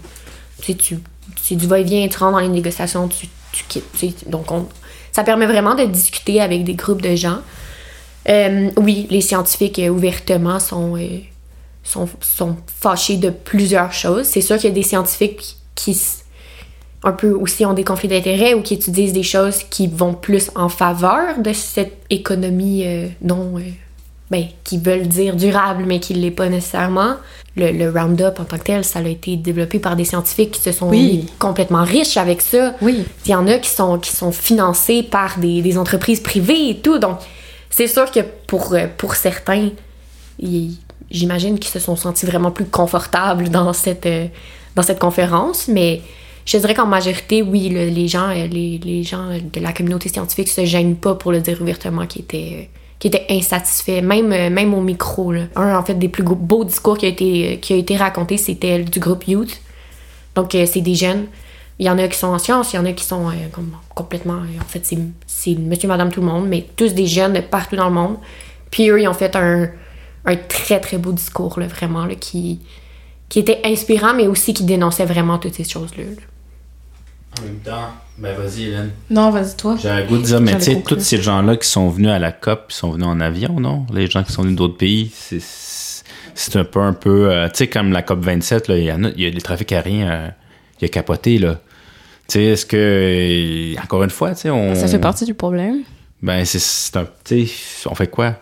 Tu sais, tu. C'est du va-et-vient, tu rentres dans les négociations, tu, tu quittes. tu. Donc, on, ça permet vraiment de discuter avec des groupes de gens. Euh, oui, les scientifiques, euh, ouvertement, sont. euh, sont, sont fâchés de plusieurs choses. C'est sûr qu'il y a des scientifiques qui, un peu aussi ont des conflits d'intérêts ou qui étudient des choses qui vont plus en faveur de cette économie non ben, qui veulent dire durable mais qui ne l'est pas nécessairement. Le, le Roundup en tant que tel, ça a été développé par des scientifiques qui se sont Oui. complètement riches avec ça. Oui. Il y en a qui sont, qui sont financés par des, des entreprises privées et tout. Donc, c'est sûr que pour, euh, pour certains, j'imagine qu'ils se sont sentis vraiment plus confortables dans cette, euh, dans cette conférence. Mais je dirais qu'en majorité, oui, le- les, gens, euh, les, les gens de la communauté scientifique se gênent pas pour le dire ouvertement qui étaient, euh, qui étaient insatisfaits, même, euh, même au micro. là. Un, en fait, des plus beaux discours qui a été, euh, qui a été raconté, c'était du groupe Youth. Donc, euh, c'est des jeunes. Il y en a qui sont en sciences, il y en a qui sont comme complètement. en fait, c'est monsieur, madame, tout le monde, mais tous des jeunes de partout dans le monde. Puis eux, ils ont fait un, un très, très beau discours, là, vraiment, là, qui, qui était inspirant, mais aussi qui dénonçait vraiment toutes ces choses-là. là. En même temps, ben vas-y, Hélène. Non, vas-y, toi. J'ai un goût de dire, mais tu sais, tous ces gens-là qui sont venus à la COP, ils sont venus en avion, non? Les gens qui sont venus d'autres pays, c'est c'est un peu, un peu, euh, tu sais, comme la COP 27, là, il y a, il y a le trafic aérien, euh, il a capoté, là. Tu sais, est-ce que, euh, encore une fois, tu sais, on... Ça fait partie du problème. Ben, c'est- c'est un, tu sais, on fait quoi?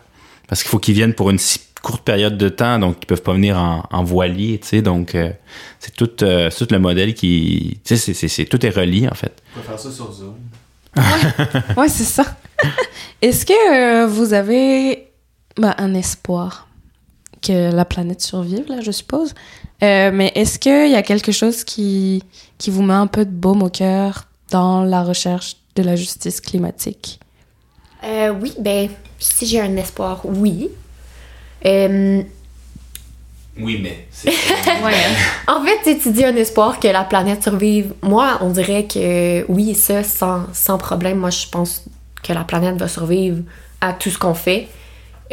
Parce qu'il faut qu'ils viennent pour une si courte période de temps, donc ils peuvent pas venir en, en voilier, tu sais, donc euh, c'est tout, euh, c'est tout le modèle qui, tu sais, c'est- tout est relié, en fait. On peut faire ça sur Zoom. Ouais, c'est ça. [LAUGHS] Est-ce que euh, vous avez bah, un espoir que la planète survive, là, je suppose? Euh, mais est-ce qu'il y a quelque chose qui, qui vous met un peu de baume au cœur dans la recherche de la justice climatique? Euh, oui, ben, si j'ai un espoir, oui. Euh, Oui, mais c'est... [LAUGHS] En fait, tu dis un espoir que la planète survive. Moi, on dirait que oui, ça, sans, sans problème. Moi, je pense que la planète va survivre à tout ce qu'on fait.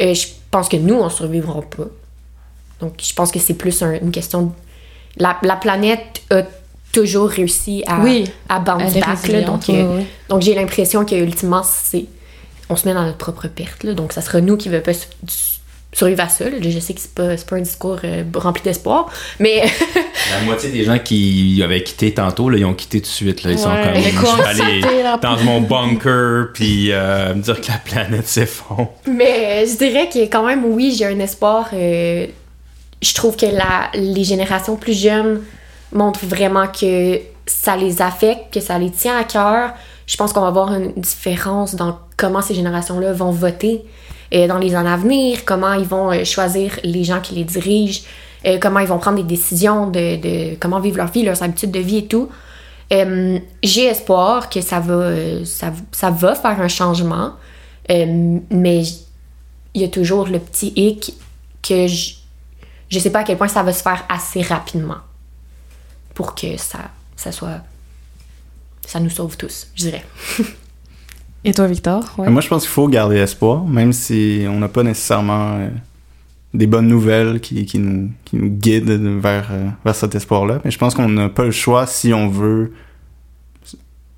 Euh, je pense que nous, on survivrons pas. Donc, je pense que c'est plus un- une question. de- La, la planète a toujours réussi à, Oui, à bounce back. là. résiliente, donc, oui, euh, oui. donc j'ai l'impression que ultimement, c'est on se met dans notre propre perte. Là. Donc, ça sera nous qui va pas survivre à ça. là. Je sais que c'est pas, pas un discours euh, rempli d'espoir, mais [LAUGHS] La moitié des gens qui avaient quitté tantôt, là, ils ont quitté tout de suite. Là. Ils sont comme, je la- dans mon bunker, puis euh, me dire que la planète s'effondre. Mais euh, je dirais que quand même, oui, j'ai un espoir. euh, je trouve que la, les générations plus jeunes montrent vraiment que ça les affecte, que ça les tient à cœur. Je pense qu'on va voir une différence dans comment ces générations-là vont voter dans les années à venir, comment ils vont euh, choisir les gens qui les dirigent, euh, comment ils vont prendre des décisions de, comment vivre leur vie, leurs habitudes de vie et tout. Euh, j'ai espoir que ça va, euh, ça, va faire un changement, euh, mais il y a toujours le petit hic que je, je sais pas à quel point ça va se faire assez rapidement pour que ça, ça soit. ça nous sauve tous, je dirais. [LAUGHS] Et toi, Victor? Ouais. Moi, je pense qu'il faut garder espoir, même si on n'a pas nécessairement euh, des bonnes nouvelles qui, nous, qui nous guident vers, euh, vers cet espoir-là. Mais je pense qu'on n'a pas le choix si on veut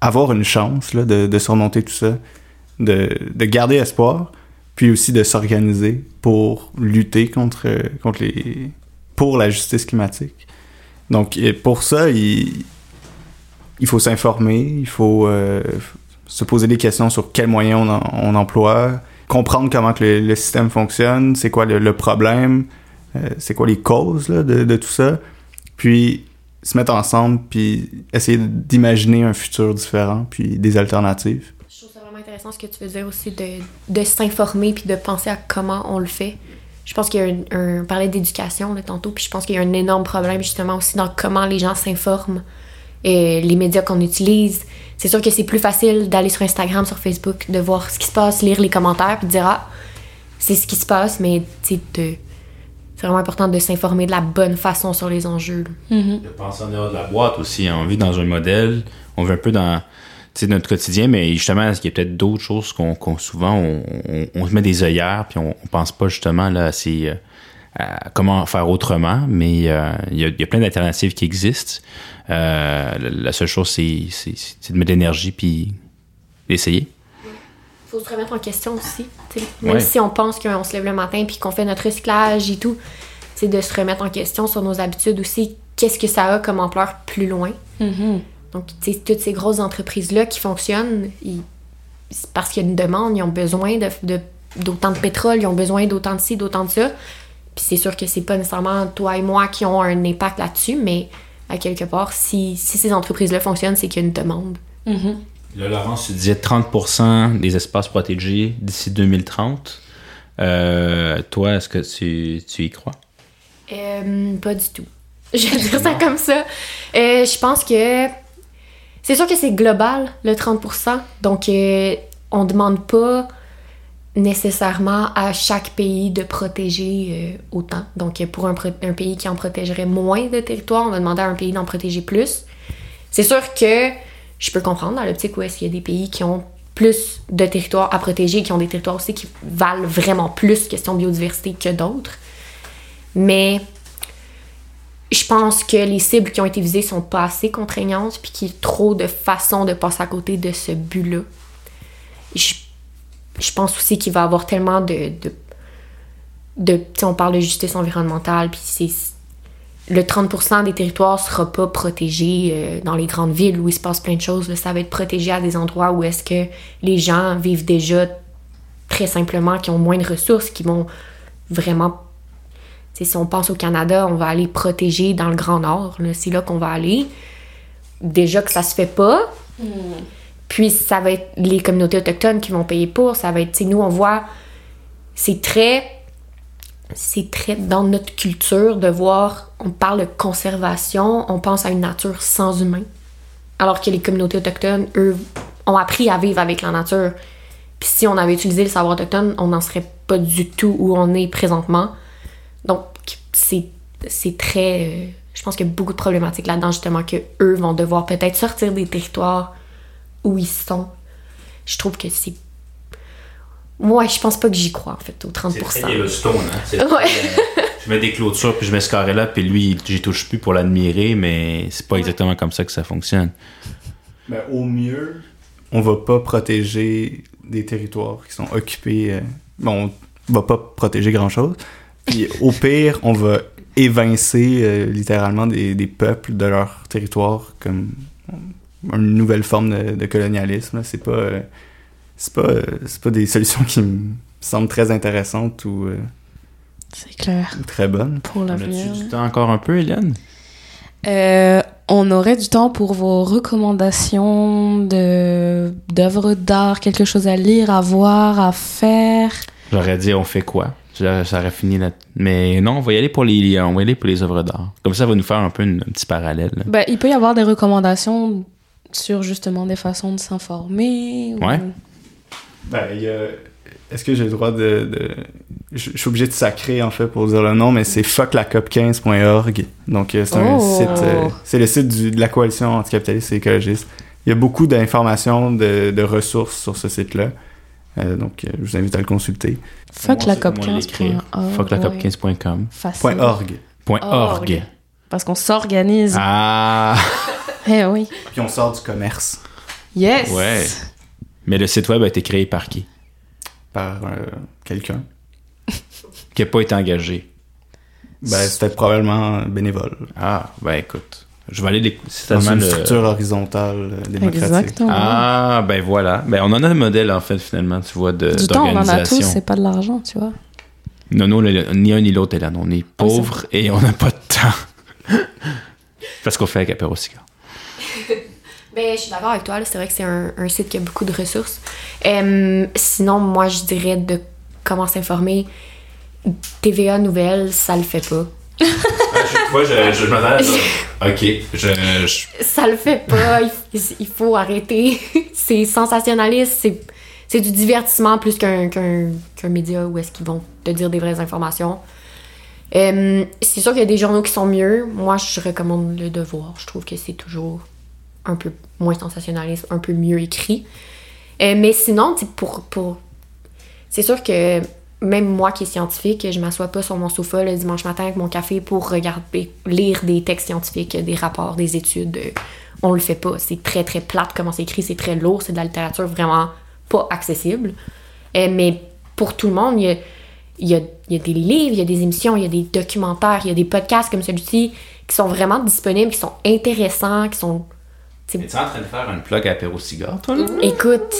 avoir une chance là, de, surmonter tout ça, de, de garder espoir, puis aussi de s'organiser pour lutter contre, euh, contre les, pour la justice climatique. Donc, pour ça, il, il faut s'informer, il faut euh, se poser des questions sur quels moyens on, emploie, comprendre comment que le, système fonctionne, c'est quoi le, problème, euh, c'est quoi les causes là, de, tout ça, puis se mettre ensemble, puis essayer d'imaginer un futur différent, puis des alternatives. Je trouve ça vraiment intéressant ce que tu veux dire aussi de, s'informer puis de penser à comment on le fait. je pense qu'il y a un, on parlait d'éducation tantôt, puis je pense qu'il y a un énorme problème justement aussi dans comment les gens s'informent et les médias qu'on utilise. C'est sûr que c'est plus facile d'aller sur Instagram, sur Facebook, de voir ce qui se passe, lire les commentaires, puis de dire ah, c'est ce qui se passe, mais c'est vraiment important de s'informer de la bonne façon sur les enjeux. là. De penser en dehors de la boîte aussi. hein. On vit dans un modèle, on vit un peu dans notre quotidien, mais justement, il y a peut-être d'autres choses qu'on souvent on, on- on se met des œillères, puis on, on pense pas justement là, à, ces, euh, à comment faire autrement, mais euh, il y, a, il y a plein d'alternatives qui existent. Euh, la, seule chose, c'est c'est- c'est de mettre de l'énergie puis d'essayer. faut se remettre en question aussi. Même Ouais. si on pense qu'on se lève le matin puis qu'on fait notre recyclage et tout, c'est de se remettre en question sur nos habitudes aussi. Qu'est-ce que ça a comme ampleur plus loin? Mhm. Donc, tu sais, toutes ces grosses entreprises-là qui fonctionnent, ils- c'est parce qu'il y a une demande, ils ont besoin de, de- d'autant de pétrole, ils ont besoin d'autant de ci, d'autant de ça. Puis c'est sûr que c'est pas nécessairement toi et moi qui ont un impact là-dessus, mais à quelque part, si, si ces entreprises-là fonctionnent, c'est qu'il y a une demande. Mhm. Là, Laurence, tu disais 30% des espaces protégés d'ici 2030. Euh, toi, est-ce que tu, tu y crois? Euh, pas du tout. [LAUGHS] Je vais dire ça comme ça. Euh, je pense que c'est sûr que c'est global, le 30%. Donc, euh, on demande pas nécessairement à chaque pays de protéger euh, autant. Donc, euh, pour un, pays qui en protégerait moins de territoire, on va demander à un pays d'en protéger plus. C'est sûr que je peux comprendre dans l'optique où est-ce qu'il y a des pays qui ont plus de territoires à protéger, qui ont des territoires aussi qui valent vraiment plus question biodiversité que d'autres. Mais je pense que les cibles qui ont été visées sont pas assez contraignantes, puis qu'il y a trop de façons de passer à côté de ce but-là. Je, je pense aussi qu'il va y avoir tellement de. de, de on parle de justice environnementale, puis c'est. Le 30% des territoires sera pas protégé euh, dans les grandes villes où il se passe plein de choses. Ça va être protégé à des endroits où est-ce que les gens vivent déjà très simplement, qui ont moins de ressources, qui vont vraiment si on pense au Canada, on va aller protéger dans le Grand Nord. C'est là qu'on va aller. Déjà que ça se fait pas. Puis ça va être les communautés autochtones qui vont payer pour. Ça va être, nous, on voit, c'est très, c'est très dans notre culture de voir, on parle de conservation, on pense à une nature sans humain. Alors que les communautés autochtones, eux, ont appris à vivre avec la nature. Puis si on avait utilisé le savoir autochtone, on n'en serait pas du tout où on est présentement. Donc, c'est, c'est très. euh, je pense qu'il y a beaucoup de problématiques là-dedans, justement, que eux vont devoir peut-être sortir des territoires où ils sont. Je trouve que c'est. Moi, je pense pas que j'y crois, en fait, au 30%. Yellowstone, hein? C'est Ouais. très, euh, je mets des clôtures, puis je mets ce carré-là, puis lui, j'y touche plus pour l'admirer, mais c'est pas exactement comme ça que ça fonctionne. Ben, au mieux, on va pas protéger des territoires qui sont occupés. euh, bon, on va pas protéger grand-chose. Puis au pire, on va évincer euh, littéralement des, des peuples de leur territoire comme une nouvelle forme de, de colonialisme. là. C'est pas, euh, c'est pas, euh, c'est pas des solutions qui me semblent très intéressantes ou, euh, C'est clair. ou très bonnes. Pour On l'avenir. a-tu du temps encore un peu, Hélène? Euh, on aurait du temps pour vos recommandations de d'œuvres d'art, quelque chose à lire, à voir, à faire? J'aurais dit, on fait quoi? Aurait fini là. Mais non, on va y aller pour les, on va y aller pour les œuvres d'art. Comme ça, ça va nous faire un peu une- un petit parallèle. Ben, il peut y avoir des recommandations sur justement des façons de s'informer. ou- Ouais. Ben, il y a... Est-ce que j'ai le droit de... de- Je suis obligé de sacrer, en fait, pour dire le nom, mais c'est fucklacop15.org. Donc, euh, c'est un Oh. site... euh, c'est le site du- de la coalition anticapitaliste et écologiste. Il y a beaucoup d'informations, de, de ressources sur ce site-là. Euh, donc, euh, je vous invite à le consulter. Fuck la Moi, COP c'est moi 15. l'écrire. Fucklacop15.com. Facile. Point .org. Point Org. org. Parce qu'on s'organise. Ah! [LAUGHS] Eh oui. Puis on sort du commerce Yes. Ouais. Mais le site web a été créé par qui? par euh, quelqu'un. [LAUGHS] Qui n'a pas été engagé. Ben, c'était probablement bénévole. Ah, ben écoute. Je vais aller l'écouter. C'est une le- structure horizontale euh, démocratique. Exactement. Ah, ben voilà. Ben on en a un modèle, en fait, finalement, tu vois, de, du temps, on en a tous, c'est pas de l'argent, tu vois. Non, non, le- ni un ni l'autre, Hélène. On est pauvres et on n'a pas de temps. [LAUGHS] Parce qu'on fait avec apéro cigare. [LAUGHS] Ben, je suis d'accord avec toi, c'est vrai que c'est un, un site qui a beaucoup de ressources. Euh, sinon, moi, je dirais de comment s'informer. TVA Nouvelles, ça le fait pas. [LAUGHS] Fois, je, je m'attends [LAUGHS] ça. Ok, je, je- Ça le fait pas, il, il faut arrêter. c'est sensationnaliste, c'est, c'est du divertissement plus qu'un, qu'un, qu'un média où est-ce qu'ils vont te dire des vraies informations. Euh, c'est sûr qu'il y a des journaux qui sont mieux. Moi, je recommande Le Devoir. Je trouve que c'est toujours un peu moins sensationnaliste, un peu mieux écrit. Euh, mais sinon, pour, pour... c'est sûr que même moi qui est scientifique, je m'assois pas sur mon sofa le dimanche matin avec mon café pour regarder, lire des textes scientifiques, des rapports, des études. Euh, On le fait pas. C'est très très plate comment c'est écrit, c'est très lourd, c'est de la littérature vraiment pas accessible. Euh, mais pour tout le monde, il y a, y, y a des livres, il y a des émissions, il y a des documentaires, il y a des podcasts comme celui-ci qui sont vraiment disponibles, qui sont intéressants, qui sont. Es-tu en train de faire une plug apéro cigare, toi, là? Écoute,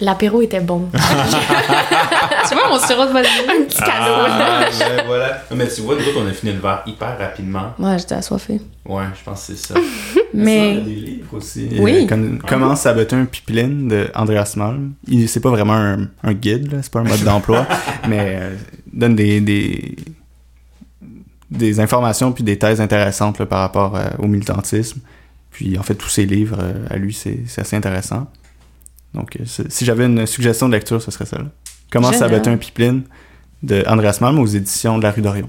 l'apéro était bon. [LAUGHS] tu vois, mon sirop de vanille. Un petit cadeau. Ah, [LAUGHS] ben voilà. Non, mais tu vois, nous autres, on a fini le verre hyper rapidement. Ouais, j'étais assoiffée. Ouais, je pense que c'est ça. [LAUGHS] Il y a Mais. des livres aussi. Oui. Euh, comme- comment saboter un pipeline de Andreas Malm? Il- C'est pas vraiment un, un guide, c'est pas un mode d'emploi, mais euh, donne des, des, des informations puis des thèses intéressantes là, par rapport euh, au militantisme. Puis en fait, tous ses livres euh, à lui, c'est assez intéressant. Donc, euh, si j'avais une suggestion de lecture, ce serait celle-là. Comment Génial. saboter un pipeline de Andreas Malm aux éditions de la rue d'Orion.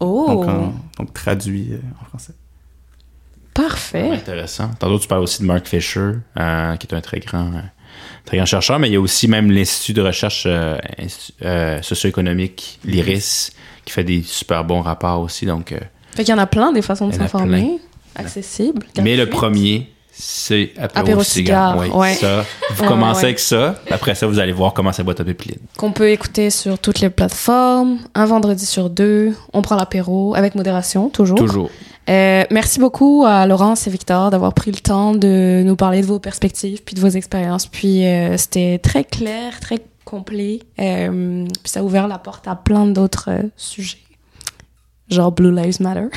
Oh, Donc, en- donc traduit euh, en français. Parfait. intéressant. Tantôt, tu parles aussi de Mark Fisher, euh, qui est un très grand, euh, très grand chercheur, mais il y a aussi même l'Institut de recherche euh, euh, socio-économique, l'IRIS, qui fait des super bons rapports aussi. Donc, euh, Fait qu'il y en a plein des façons de s'informer, accessibles. mais le premier, c'est apéro, Apéro cigare. cigare, Oui, ouais. ça. Vous commencez ouais. avec ça. Après ça, vous allez voir comment ça boîte à pipeline. Qu'on peut écouter sur toutes les plateformes, un vendredi sur deux. On prend l'apéro avec modération, toujours. Toujours. Euh, merci beaucoup à Laurence et Victor d'avoir pris le temps de nous parler de vos perspectives puis de vos expériences. Puis euh, c'était très clair, très complet. Euh, puis ça a ouvert la porte à plein d'autres sujets. Genre Blue Lives Matter. [LAUGHS]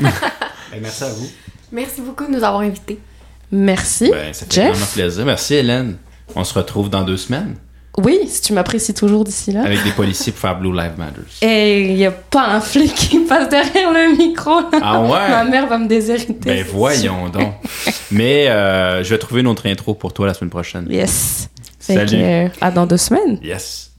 [LAUGHS] merci à vous. Merci beaucoup de nous avoir invités. Merci. Ben, ça fait Jeff? vraiment plaisir. Merci, Hélène. On se retrouve dans deux semaines Oui, si tu m'apprécies toujours d'ici là. avec des policiers pour faire Blue Lives Matters. Et il n'y a pas un flic qui passe derrière le micro. là. Ah ouais? Ma mère va me déshériter. Ben voyons donc. Mais euh, je vais trouver une autre intro pour toi la semaine prochaine. Yes. Fait Salut. que, euh, à dans deux semaines. Yes.